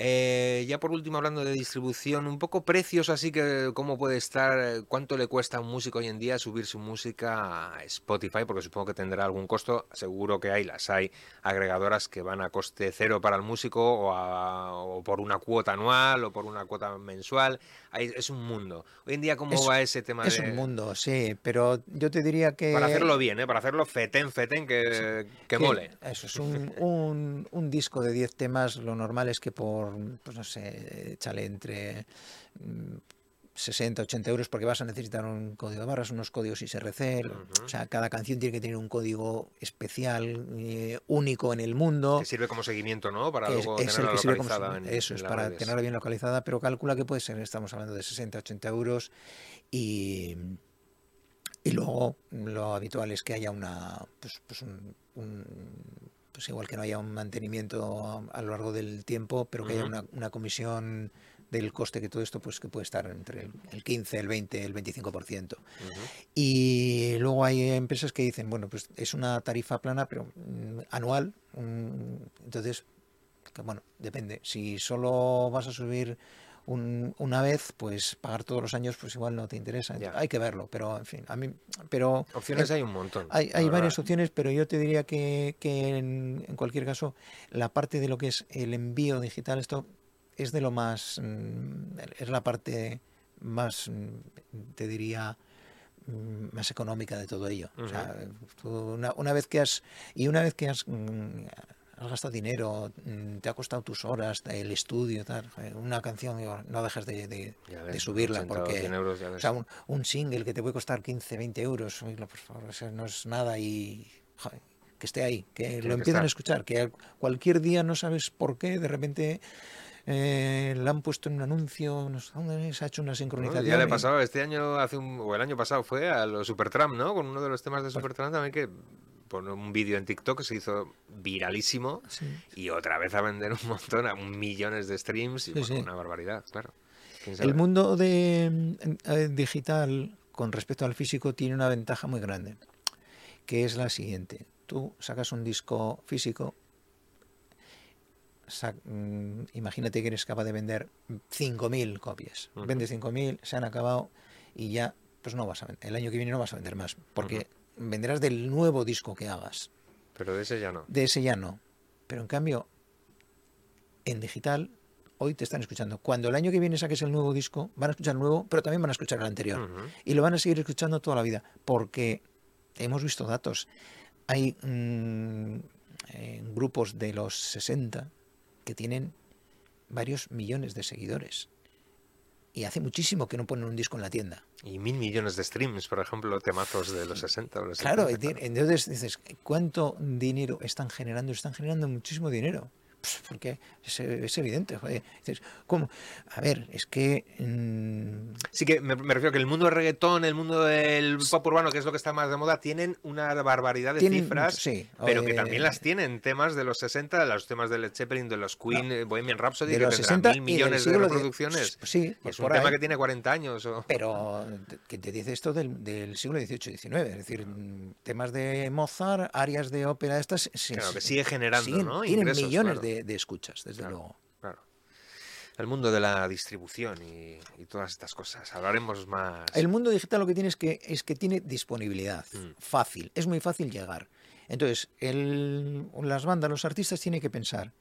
Speaker 1: Eh, ya por último, hablando de distribución, un poco precios, así que cómo puede estar, eh, cuánto le cuesta a un músico hoy en día subir su música a Spotify, porque supongo que tendrá algún costo, seguro que hay, las hay agregadoras que van a coste cero para el músico o, a- o por una cuota anual o por una cuota mensual, Hay- es un mundo. Hoy en día, ¿cómo
Speaker 2: Es-
Speaker 1: va ese tema
Speaker 2: Es
Speaker 1: de...?
Speaker 2: un mundo, sí, pero yo te diría que...
Speaker 1: Para hacerlo bien, ¿eh? para hacerlo fetén, fetén, que, que
Speaker 2: que
Speaker 1: mole.
Speaker 2: Eso es un, un, un disco de 10 temas, lo normal es que por, pues no sé, échale entre mm, 60, 80 euros porque vas a necesitar un código de barras, unos códigos ISRC, o sea, cada canción tiene que tener un código especial, eh, único en el mundo.
Speaker 1: Que sirve como seguimiento, ¿no? Para
Speaker 2: es,
Speaker 1: luego
Speaker 2: es
Speaker 1: tenerla
Speaker 2: como
Speaker 1: en-
Speaker 2: Eso
Speaker 1: en
Speaker 2: es para
Speaker 1: redes.
Speaker 2: tenerla bien localizada, pero calcula que puede ser, estamos hablando de 60, 80 euros y, y luego lo habitual es que haya una, pues, pues un, un- pues igual que no haya un mantenimiento a, a lo largo del tiempo, pero que haya una, una comisión del coste que todo esto pues que puede estar entre el, el 15, el 20, el 25%.
Speaker 1: Ujú.
Speaker 2: Y luego hay empresas que dicen, bueno, pues es una tarifa plana, pero mm, anual. mm, entonces, que, bueno, depende. Si solo vas a subir un- una vez, pues pagar todos los años, pues igual no te interesa. Hay que verlo, pero en fin, a mí, pero
Speaker 1: Opciones
Speaker 2: eh,
Speaker 1: hay un montón.
Speaker 2: hay, hay varias opciones, pero yo te diría que, que en, en cualquier caso, la parte de lo que es el envío digital, esto es de lo más, mm, es la parte más, mm, te diría, mm, más económica de todo ello. O sea, tú una, una vez que has, y una vez que has, has gastado dinero, mm, te ha costado tus horas, el estudio, tal, eh, una canción, digo, no dejas de, subirla
Speaker 1: 80 o
Speaker 2: porque...
Speaker 1: 100 euros, ya
Speaker 2: O sea, un, un single que te puede costar 15, 20 euros, por favor, o sea, no es nada y joder, que esté ahí, que lo empiezan
Speaker 1: estar.
Speaker 2: a escuchar, que al- cualquier día no sabes por qué, de repente eh, la han puesto en un anuncio, no sé dónde, se ha hecho una
Speaker 1: ¿no?
Speaker 2: sincronización.
Speaker 1: Ya le pasaba este año, hace un, o el año pasado fue a los Supertramp, ¿no? Con uno de los temas de Supertramp también que pone un vídeo en TikTok que se hizo viralísimo
Speaker 2: Sí.
Speaker 1: y otra vez a vender un montón, a millones de streams y
Speaker 2: Sí,
Speaker 1: bueno,
Speaker 2: sí.
Speaker 1: una barbaridad, claro.
Speaker 2: El mundo de, eh, digital con respecto al físico tiene una ventaja muy grande, que es la siguiente. Tú sacas un disco físico, mm, imagínate que eres capaz de vender 5.000 copias.
Speaker 1: Ujú.
Speaker 2: Vendes 5.000, se han acabado y ya pues no vas a vender. El año que viene no vas a vender más, porque venderás del nuevo disco que hagas.
Speaker 1: Pero de ese ya no.
Speaker 2: De ese ya no. Pero en cambio, en digital, hoy te están escuchando. Cuando el año que viene saques el nuevo disco, van a escuchar el nuevo, pero también van a escuchar el anterior. Y lo van a seguir escuchando toda la vida, porque hemos visto datos. Hay mm, eh, grupos de los 60 que tienen varios millones de seguidores. Y hace muchísimo que no ponen un disco en la tienda.
Speaker 1: Y mil millones de streams, por ejemplo, temazos de los 60 o los
Speaker 2: Claro,
Speaker 1: 70,
Speaker 2: y ti- entonces dices, ¿cuánto dinero están generando? Están generando muchísimo dinero. Pues porque es, es evidente. Dices, ¿cómo? A ver, es que... mm,
Speaker 1: Sí que me, me refiero que el mundo del reggaetón, el mundo del pop urbano, que es lo que está más de moda, tienen una barbaridad de
Speaker 2: tienen-
Speaker 1: cifras,
Speaker 2: sí,
Speaker 1: pero
Speaker 2: o
Speaker 1: que
Speaker 2: de-
Speaker 1: también las tienen temas de los 60, los temas de Led Zeppelin, de los Queen, eh, Bohemian Rhapsody,
Speaker 2: de
Speaker 1: que
Speaker 2: los
Speaker 1: tendrán
Speaker 2: 60
Speaker 1: mil millones de reproducciones.
Speaker 2: Sí,
Speaker 1: Y
Speaker 2: pues
Speaker 1: es un tema
Speaker 2: ahí.
Speaker 1: que tiene 40 años. O...
Speaker 2: Pero que te dice esto del, del siglo XVIII y XIX, es decir, mm, temas de Mozart, áreas de ópera, estas sí,
Speaker 1: Claro,
Speaker 2: sí,
Speaker 1: que sigue generando,
Speaker 2: siguen-
Speaker 1: ¿no?
Speaker 2: Tienen
Speaker 1: Ingresos,
Speaker 2: millones
Speaker 1: claro.
Speaker 2: de, de escuchas, desde
Speaker 1: Claro.
Speaker 2: luego.
Speaker 1: Claro. El mundo de la distribución y, y todas estas cosas. Hablaremos más.
Speaker 2: El mundo digital lo que tiene es que, es que tiene disponibilidad,
Speaker 1: Mm.
Speaker 2: fácil, es muy fácil llegar. Entonces, el- las bandas, los artistas tienen que pensar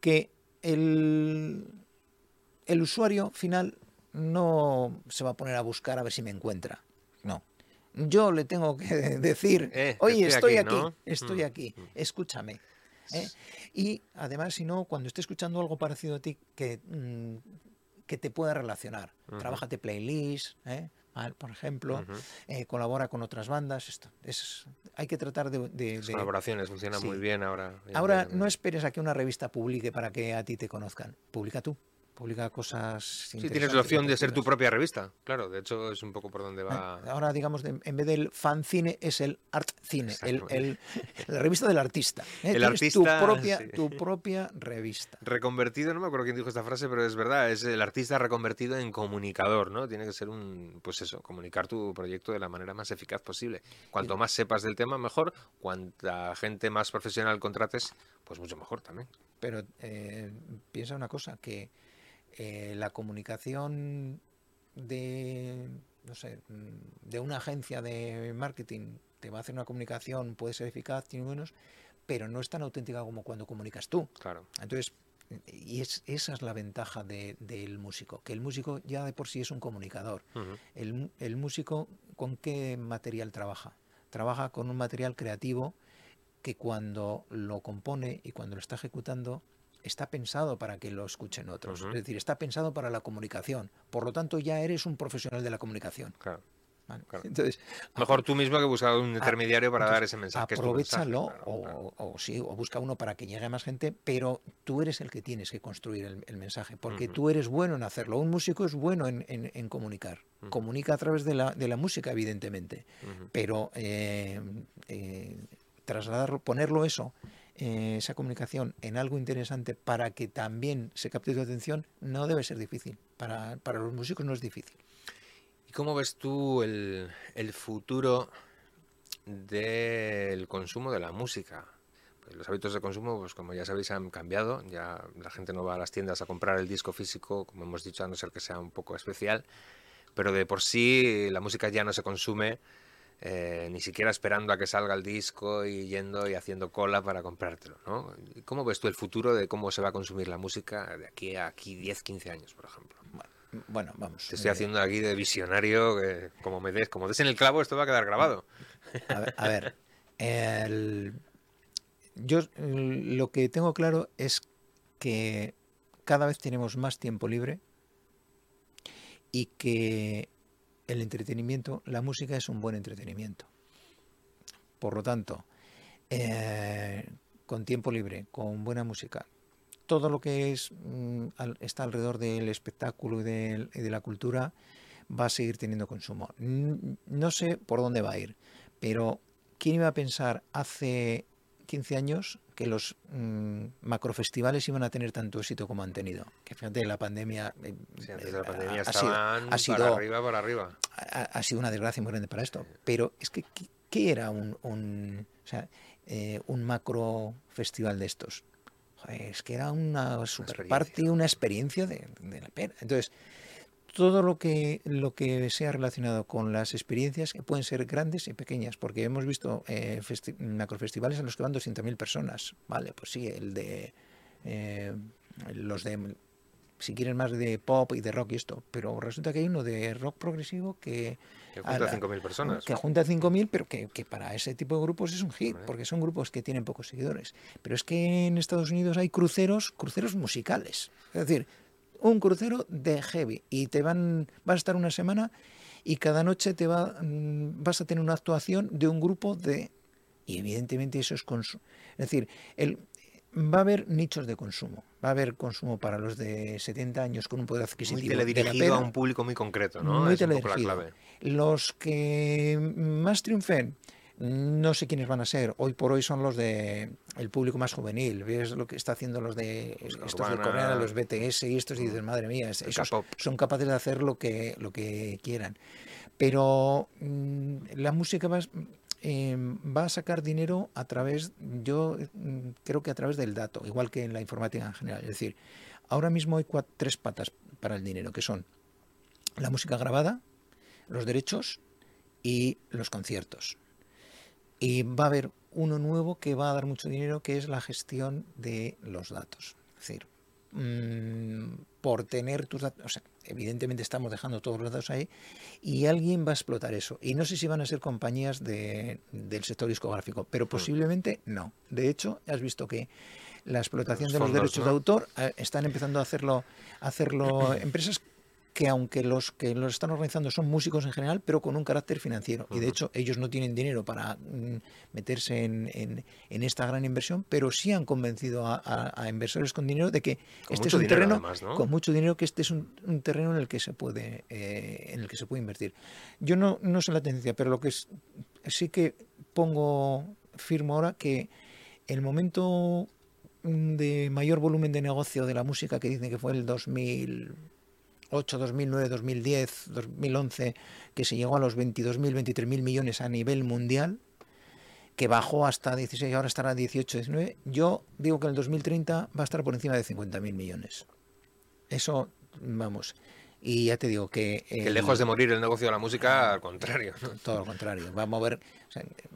Speaker 2: que el, el usuario final no se va a poner a buscar a ver si me encuentra. No. Yo le tengo que decir,
Speaker 1: Eh,
Speaker 2: oye,
Speaker 1: estoy
Speaker 2: estoy
Speaker 1: aquí,
Speaker 2: aquí,
Speaker 1: ¿no?
Speaker 2: estoy
Speaker 1: Mm,
Speaker 2: aquí,
Speaker 1: mm.
Speaker 2: escúchame. ¿Eh? Y además, si no, cuando esté escuchando algo parecido a ti, que, mm, que te pueda relacionar.
Speaker 1: Ujú.
Speaker 2: Trabájate playlist, ¿eh? Ah, por ejemplo, eh, colabora con otras bandas. Esto es, hay que tratar de... de-
Speaker 1: Las
Speaker 2: de-
Speaker 1: colaboraciones funcionan
Speaker 2: sí.
Speaker 1: muy bien ahora.
Speaker 2: Ahora, no esperes a que una revista publique para que a ti te conozcan. Publica tú. Publica cosas
Speaker 1: Sí, tienes la opción de ser tu propia revista. Claro, de hecho es un poco por donde va.
Speaker 2: Ahora, digamos, de- en vez del fancine es el art cine, el,
Speaker 1: Exactamente.
Speaker 2: el- la revista del artista. ¿eh?
Speaker 1: El artista,
Speaker 2: tu propia,
Speaker 1: sí.
Speaker 2: tu propia revista.
Speaker 1: Reconvertido, no me acuerdo quién dijo esta frase, pero es verdad, es el artista reconvertido en comunicador, ¿no? Tiene que ser un, pues eso, comunicar tu proyecto de la manera más eficaz posible. Cuanto más sepas del tema, mejor. Cuanta gente más profesional contrates, pues mucho mejor también.
Speaker 2: Pero eh, piensa una cosa, que eh, la comunicación de, no sé, de una agencia de marketing te va a hacer una comunicación, puede ser eficaz, tiene buenos, pero no es tan auténtica como cuando comunicas tú.
Speaker 1: Claro.
Speaker 2: Entonces, y es, esa es la ventaja de- del músico, que el músico ya de por sí es un comunicador. El, el músico, ¿con qué material trabaja? Trabaja con un material creativo que cuando lo compone y cuando lo está ejecutando está pensado para que lo escuchen otros. Es decir, está pensado para la comunicación. Por lo tanto, ya eres un profesional de la comunicación.
Speaker 1: Claro.
Speaker 2: ¿vale?
Speaker 1: Claro.
Speaker 2: Entonces,
Speaker 1: Mejor tú mismo que buscar un intermediario para
Speaker 2: entonces,
Speaker 1: dar ese mensaje. tu mensaje,
Speaker 2: aprovechalo
Speaker 1: claro,
Speaker 2: o,
Speaker 1: claro.
Speaker 2: o sí, o busca uno para que llegue a más gente, pero tú eres el que tienes que construir el, el mensaje, porque tú eres bueno en hacerlo. Un músico es bueno en, en- en comunicar. Comunica a través de la, de la música, evidentemente, pero eh, eh, trasladarlo, ponerlo eso, eh, esa comunicación en algo interesante para que también se capte tu atención, no debe ser difícil. Para, para los músicos no es difícil.
Speaker 1: ¿Y cómo ves tú el, el futuro del consumo de la música? Pues los hábitos de consumo, pues como ya sabéis, han cambiado. Ya la gente no va a las tiendas a comprar el disco físico, como hemos dicho, a no ser que sea un poco especial. Pero de por sí la música ya no se consume eh, ni siquiera esperando a que salga el disco y yendo y haciendo cola para comprártelo, ¿no? ¿Y ¿Cómo ves tú el futuro de cómo se va a consumir la música de aquí a aquí 10, 15 años, por ejemplo?
Speaker 2: Bueno, vamos.
Speaker 1: Te estoy
Speaker 2: eh,
Speaker 1: haciendo aquí de visionario, que como me des, como des en el clavo, esto va a quedar grabado.
Speaker 2: A ver, a ver, el- yo mm, lo que tengo claro es que cada vez tenemos más tiempo libre y que el entretenimiento, la música es un buen entretenimiento. Por lo tanto, eh, con tiempo libre, con buena música, todo lo que es mm, está alrededor del espectáculo y del- y de la cultura va a seguir teniendo consumo. No sé por dónde va a ir, pero ¿quién iba a pensar hace 15 años que los mm, macrofestivales iban a tener tanto éxito como han tenido? Que fíjate, la pandemia, eh,
Speaker 1: Sí, antes de la
Speaker 2: eh,
Speaker 1: pandemia
Speaker 2: ha sido-
Speaker 1: estaban
Speaker 2: ha
Speaker 1: para
Speaker 2: sido-
Speaker 1: arriba, para arriba.
Speaker 2: ha, ha sido una desgracia muy grande para esto. Pero es que, ¿qué, qué era un, un, o sea, eh, un macro festival de estos? Joder, es que era una super party, una experiencia de, de la pena. Entonces, todo lo que, lo que sea relacionado con las experiencias, que pueden ser grandes y pequeñas, porque hemos visto eh, festi- macrofestivales en los que van 200.000 personas. Vale, pues sí, el de eh, los de si quieren más de pop y de rock y esto, pero resulta que hay uno de rock progresivo que
Speaker 1: Que junta
Speaker 2: la-
Speaker 1: 5.000 personas.
Speaker 2: que junta 5.000, pero que, que para ese tipo de grupos es un hit, porque son grupos que tienen pocos seguidores. Pero es que en Estados Unidos hay cruceros, cruceros musicales. Es decir, un crucero de heavy y te van, vas a estar una semana y cada noche te va, mm, vas a tener una actuación de un grupo de... Y evidentemente eso es consu- Es decir, el, va a haber nichos de consumo. Va a haber consumo para los de 70 años con un poder adquisitivo.
Speaker 1: Muy teledirigido a un público muy concreto, ¿no?
Speaker 2: Muy. Los que más triunfen, no sé quiénes van a ser. Hoy por hoy son los de el público más juvenil. Ves lo que está haciendo los de estos de Corea, los BTS y estos y dices, madre mía, esos son capaces de hacer lo que lo que quieran. Pero mm, la música va, Em, va a sacar dinero a través, yo mm, creo que a través del dato, igual que en la informática en general. Es decir, ahora mismo hay tres patas para el dinero, que son la música grabada, los derechos y los conciertos. Y va a haber uno nuevo que va a dar mucho dinero, que es la gestión de los datos. Es decir, mm, por tener tus datos, o sea, evidentemente estamos dejando todos los datos ahí y alguien va a explotar eso. Y no sé si van a ser compañías de, del sector discográfico, pero hmm. posiblemente no. De hecho, has visto que la explotación de los derechos de autor eh, están empezando a hacerlo, a hacerlo empresas que aunque los que los están organizando son músicos en general, pero con un carácter financiero. Y de hecho ellos no tienen dinero para mm, meterse en, en, esta gran inversión, pero sí han convencido a, inversores con dinero de que este es un terreno con mucho dinero, que este es un, terreno en el que se puede eh, en el que se puede invertir. Yo no, no sé la tendencia, pero lo que es, sí que pongo firmo ahora que el momento mm, de mayor volumen de negocio de la música que dicen que fue el 2000 2008, 2009, 2010, 2011, que se llegó a los 22.000, 23.000 millones a nivel mundial, que bajó hasta 16, ahora estará 18, 19, yo digo que en el 2030 va a estar por encima de 50.000 millones. Eso, vamos. Y ya te digo que...
Speaker 1: que lejos de morir el negocio de la música, al contrario.
Speaker 2: Todo lo contrario. Va a mover,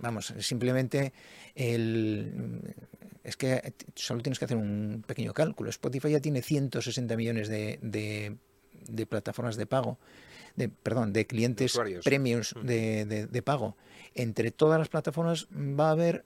Speaker 2: vamos, simplemente el, es que solo tienes que hacer un pequeño cálculo. Spotify ya tiene 160 millones de, de plataformas de pago, de, perdón, de clientes premios mm. de, de, pago. Entre todas las plataformas va a haber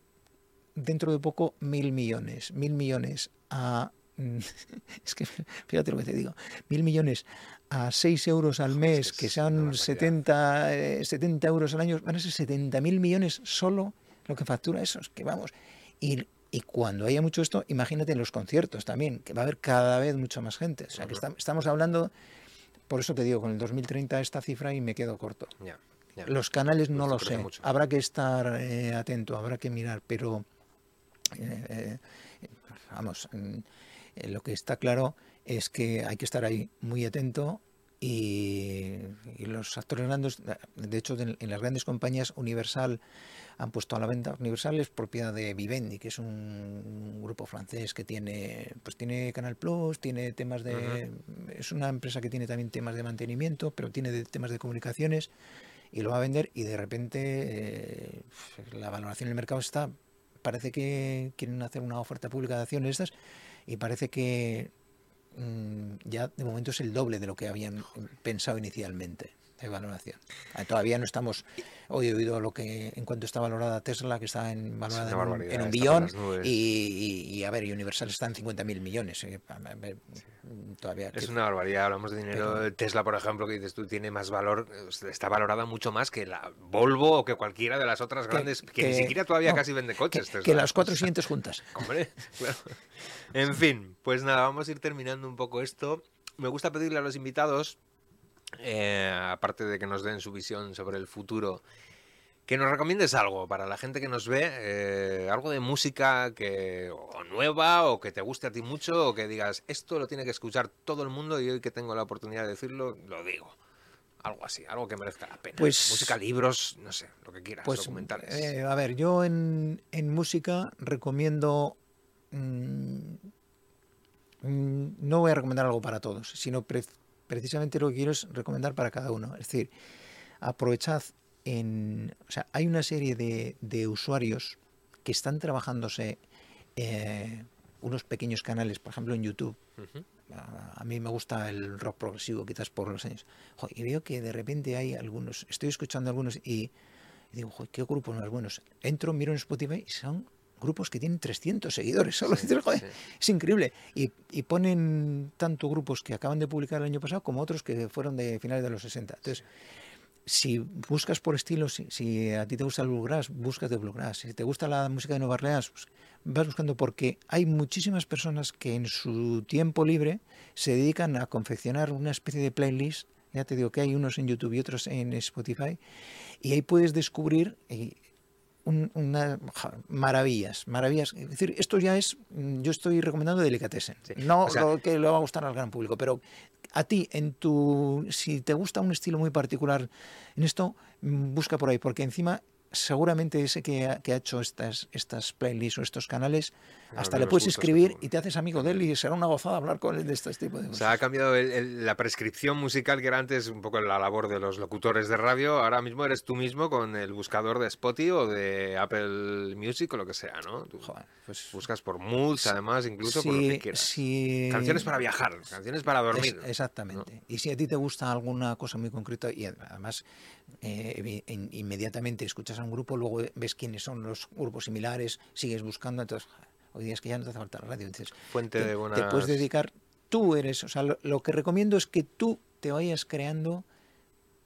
Speaker 2: dentro de poco mil millones, mil millones a es que fíjate lo que te digo, mil millones a 6 euros al mes, que sean 70, 70 eh, euros al año, van a ser 70 mil millones solo lo que factura eso, es que vamos. Y, y cuando haya mucho esto, imagínate en los conciertos también, que va a haber cada vez mucha más gente. O sea, que estamos hablando por eso te digo, con el 2030 esta cifra y me quedo corto. Los canales no lo sé. Habrá que estar eh, atento, habrá que mirar, pero eh, eh, vamos, lo que está claro es que hay que estar ahí muy atento y, los actores grandes, de hecho, en, las grandes compañías Universal han puesto a la venta. Universal es propiedad de Vivendi, que es un grupo francés que tiene, pues tiene Canal Plus, tiene temas de, es una empresa que tiene también temas de mantenimiento, pero tiene temas de comunicaciones y lo va a vender y de repente eh, la valoración en el mercado está, parece que quieren hacer una oferta pública de acciones estas y parece que Mm, ya de momento es el doble de lo que habían pensado inicialmente de valoración. Ah, todavía no estamos, hoy he oído lo que en cuanto está valorada Tesla, que está en, valorada en, un, billón, y, a ver, Universal está en 50.000 millones. Eh, todavía
Speaker 1: es una barbaridad, hablamos de dinero. Tesla, por ejemplo, que dices tú, tiene más valor, está valorada mucho más que la Volvo o que cualquiera de las otras grandes, que, ni siquiera todavía casi vende coches.
Speaker 2: Que, las cuatro siguientes juntas.
Speaker 1: Hombre, En fin, pues nada, vamos a ir terminando un poco esto. Me gusta pedirle a los invitados eh, aparte de que nos den su visión sobre el futuro, que nos recomiendes algo para la gente que nos ve, eh, algo de música que o nueva o que te guste a ti mucho o que digas esto lo tiene que escuchar todo el mundo y hoy que tengo la oportunidad de decirlo lo digo. Algo así, algo que merezca la pena. Pues, música, libros, no sé, lo que quieras, pues, documentales.
Speaker 2: Eh, a ver, yo en, música recomiendo... Mm, mm, no voy a recomendar algo para todos, sino precisamente lo que quiero es recomendar para cada uno. Es decir, aprovechad en... O sea, hay una serie de, usuarios que están trabajándose eh, unos pequeños canales, por ejemplo en YouTube. a, mí me gusta el rock progresivo, quizás por los años. y veo que de repente hay algunos, estoy escuchando algunos y, digo, qué grupos más buenos. Entro, miro en Spotify y son grupos que tienen 300 seguidores solo. Es increíble. Y, y, ponen tanto grupos que acaban de publicar el año pasado como otros que fueron de finales de los 60. Entonces, si buscas por estilo, si, si, a ti te gusta el bluegrass, buscas de bluegrass. Si te gusta la música de Nueva Orleans, pues vas buscando porque hay muchísimas personas que en su tiempo libre se dedican a confeccionar una especie de playlist. Ya te digo que hay unos en YouTube y otros en Spotify. Y ahí puedes descubrir eh, un, una, maravillas, maravillas. Es decir, esto ya es, mm, yo estoy recomendando Delicatessen. Sí. No o sea, lo que le va a gustar al gran público, pero a ti, en tu, si te gusta un estilo muy particular en esto, mm, busca por ahí, porque encima seguramente ese que ha, que ha, hecho estas, estas playlists o estos canales, hasta le puedes escribir y te haces amigo de él y será una gozada hablar con él de este tipo de cosas.
Speaker 1: O sea, ha cambiado el, el, la prescripción musical que era antes un poco la labor de los locutores de radio, ahora mismo eres tú mismo con el buscador de Spotify o de Apple Music o lo que sea, ¿no? Tú Joder, pues, buscas por moods, además, incluso
Speaker 2: si,
Speaker 1: por lo que quieras.
Speaker 2: Si,
Speaker 1: canciones para viajar, canciones para dormir.
Speaker 2: Es, exactamente. ¿no? Y si a ti te gusta alguna cosa muy concreta y además eh, in, inmediatamente escuchas a un grupo, luego ves quiénes son los grupos similares, sigues buscando, entonces hoy día es que ya no te hace falta la radio, entonces
Speaker 1: Fuente
Speaker 2: te,
Speaker 1: de buenas...
Speaker 2: te puedes dedicar, tú eres, o sea, lo, lo, que recomiendo es que tú te vayas creando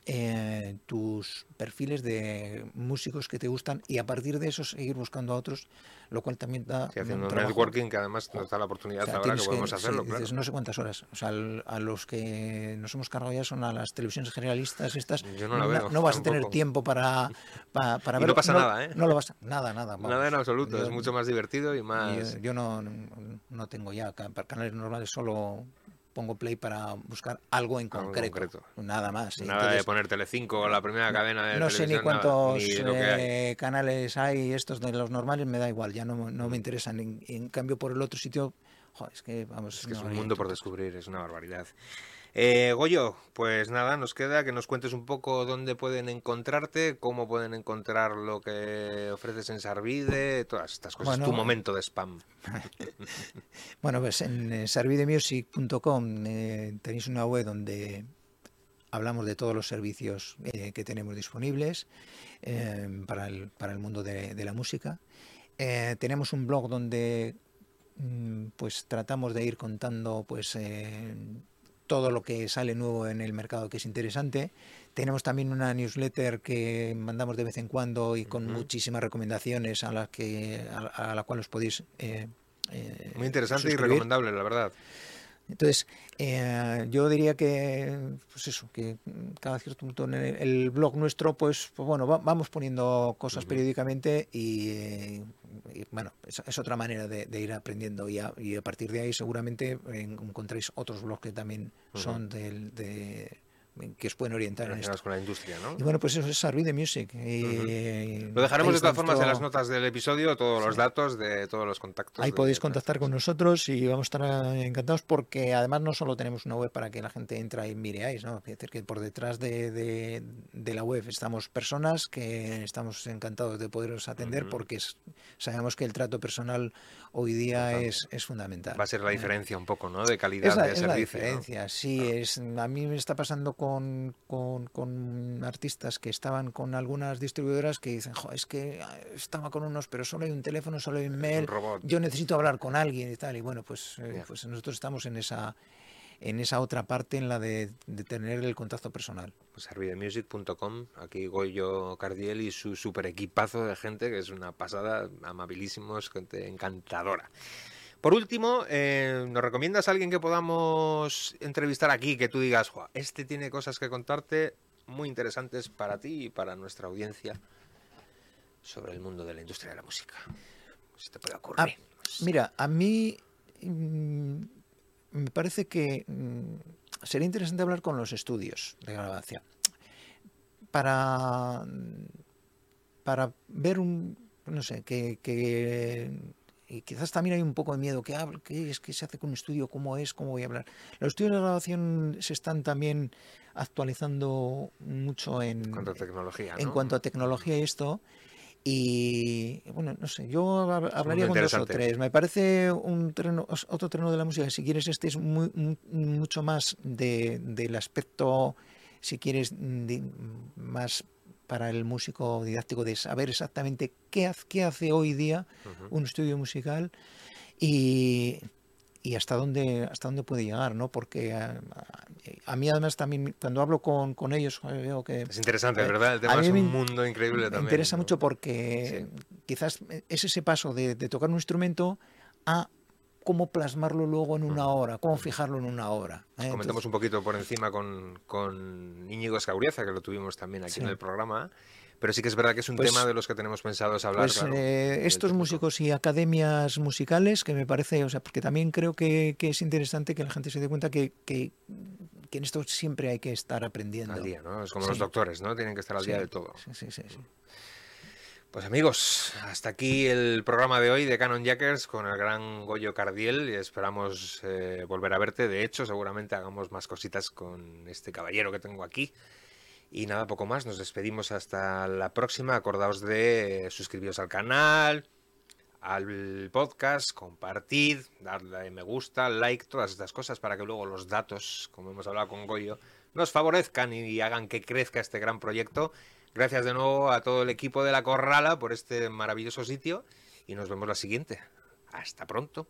Speaker 2: eh, tus perfiles de músicos que te gustan y a partir de eso seguir buscando a otros, lo cual también da.
Speaker 1: Sí, haciendo un, networking que además nos da la oportunidad o sea, ahora que podemos que, hacerlo.
Speaker 2: Sí,
Speaker 1: claro.
Speaker 2: dices, no sé cuántas horas. O sea, al, a los que nos hemos cargado ya son a las televisiones generalistas estas.
Speaker 1: Yo no, la veo,
Speaker 2: no vas
Speaker 1: tampoco.
Speaker 2: a tener tiempo para, para, para
Speaker 1: y
Speaker 2: ver.
Speaker 1: no pasa nada, ¿eh?
Speaker 2: No lo vas a, nada, nada. Vamos.
Speaker 1: Nada en absoluto. Yo, es mucho más divertido y más.
Speaker 2: Yo, yo no, no tengo ya para canales normales solo pongo play para buscar algo en concreto, nada más.
Speaker 1: Nada Entonces, de poner Telecinco la primera cadena de
Speaker 2: No sé ni cuántos
Speaker 1: nada, ni
Speaker 2: eh, canales hay, estos de los normales me da igual, ya no, no me interesan. En, en, cambio, por el otro sitio, joder, es que vamos.
Speaker 1: Es que no, es un mundo por descubrir, es una barbaridad. Eh, Goyo, pues nada, nos queda que nos cuentes un poco dónde pueden encontrarte, cómo pueden encontrar lo que ofreces en Sarvide, todas estas cosas. Bueno, tu momento de spam.
Speaker 2: bueno, pues en eh, sarvidemusic.com eh, tenéis una web donde hablamos de todos los servicios eh, que tenemos disponibles para, el, para, el, mundo de, de la música. Tenemos un blog donde pues tratamos de ir contando pues todo lo que sale nuevo en el mercado que es interesante. Tenemos también una newsletter que mandamos de vez en cuando y con uh -huh. muchísimas recomendaciones a las que a, a la cual os podéis eh,
Speaker 1: eh, muy interesante suscribir. y recomendable, la verdad.
Speaker 2: Entonces, eh, yo diría que, pues eso, que cada cierto punto en el, el blog nuestro, pues, pues bueno, va, vamos poniendo cosas uh -huh. periódicamente y, y, bueno, es, es, otra manera de, de ir aprendiendo y a, y a, partir de ahí seguramente encontréis otros blogs que también uh -huh. son del, de, que os pueden orientar en esto.
Speaker 1: con la industria, ¿no?
Speaker 2: Y bueno, pues eso es Sarvide Music. Y,
Speaker 1: uh -huh. Lo dejaremos de todas formas en las notas del episodio, todos sí. los datos de todos los contactos.
Speaker 2: Ahí
Speaker 1: de...
Speaker 2: podéis contactar con nosotros y vamos a estar encantados porque además no solo tenemos una web para que la gente entre y mireáis, ¿no? Es decir, que por detrás de, de, de, la web estamos personas que estamos encantados de poderos atender uh -huh. porque sabemos que el trato personal hoy día es, es, fundamental.
Speaker 1: Va a ser la diferencia un poco, ¿no? De calidad
Speaker 2: es la,
Speaker 1: de
Speaker 2: es
Speaker 1: servicio.
Speaker 2: La diferencia, ¿no? sí. Es, a mí me está pasando con, con, con, artistas que estaban con algunas distribuidoras que dicen, es que ah, estaba con unos, pero solo hay un teléfono, solo hay un mail,
Speaker 1: un
Speaker 2: yo necesito hablar con alguien y tal. Y bueno, pues, eh, pues nosotros estamos en esa en esa otra parte, en la de, de tener el contacto personal.
Speaker 1: Pues arvidemusic.com, aquí Goyo Cardiel y su super equipazo de gente, que es una pasada, amabilísimos, gente encantadora. Por último, eh, ¿nos recomiendas a alguien que podamos entrevistar aquí, que tú digas, este tiene cosas que contarte muy interesantes para ti y para nuestra audiencia sobre el mundo de la industria de la música? Si te puede ocurrir.
Speaker 2: Ah, mira, a mí mmm, me parece que mmm, sería interesante hablar con los estudios de grabación para, para ver un, no sé, que, que y quizás también hay un poco de miedo que hable, qué es que se hace con un estudio, cómo es, cómo voy a hablar. Los estudios de grabación se están también actualizando mucho en,
Speaker 1: en cuanto a tecnología, ¿no?
Speaker 2: en cuanto a tecnología y esto. Y bueno, no sé, yo hablaría con dos o tres. Me parece un terreno, otro terreno de la música. Si quieres, este es muy, mucho más de, del aspecto, si quieres, de, más para el músico didáctico de saber exactamente qué hace, qué hace hoy día uh -huh. un estudio musical y, y hasta dónde hasta dónde puede llegar, ¿no? Porque a, a mí además también cuando hablo con, con ellos veo que
Speaker 1: es interesante, eh, ¿verdad? El tema es un mundo increíble también.
Speaker 2: Me interesa mucho porque quizás es ese paso de, de, tocar un instrumento a cómo plasmarlo luego en una obra, cómo fijarlo en una obra.
Speaker 1: ¿eh? Comentamos un poquito por encima con, con Íñigo Escaurieza, que lo tuvimos también aquí en el programa. Pero sí que es verdad que es un pues tema de los que tenemos pensados hablar.
Speaker 2: Pues, eh, estos músicos y academias musicales, que me parece, o sea, porque también creo que, que es interesante que la gente se dé cuenta que, que, que, en esto siempre hay que estar aprendiendo.
Speaker 1: Al día, ¿no? Es como los doctores, ¿no? Tienen que estar al día de todo.
Speaker 2: Sí, sí, sí. sí.
Speaker 1: Pues amigos, hasta aquí el programa de hoy de Canon Jackers con el gran Goyo Cardiel y esperamos eh, volver a verte. De hecho, seguramente hagamos más cositas con este caballero que tengo aquí. Y nada, poco más. Nos despedimos hasta la próxima. Acordaos de suscribiros al canal, al podcast, compartid, darle me gusta, like, todas estas cosas para que luego los datos, como hemos hablado con Goyo, nos favorezcan y hagan que crezca este gran proyecto. Gracias de nuevo a todo el equipo de la Corrala por este maravilloso sitio y nos vemos la siguiente. Hasta pronto.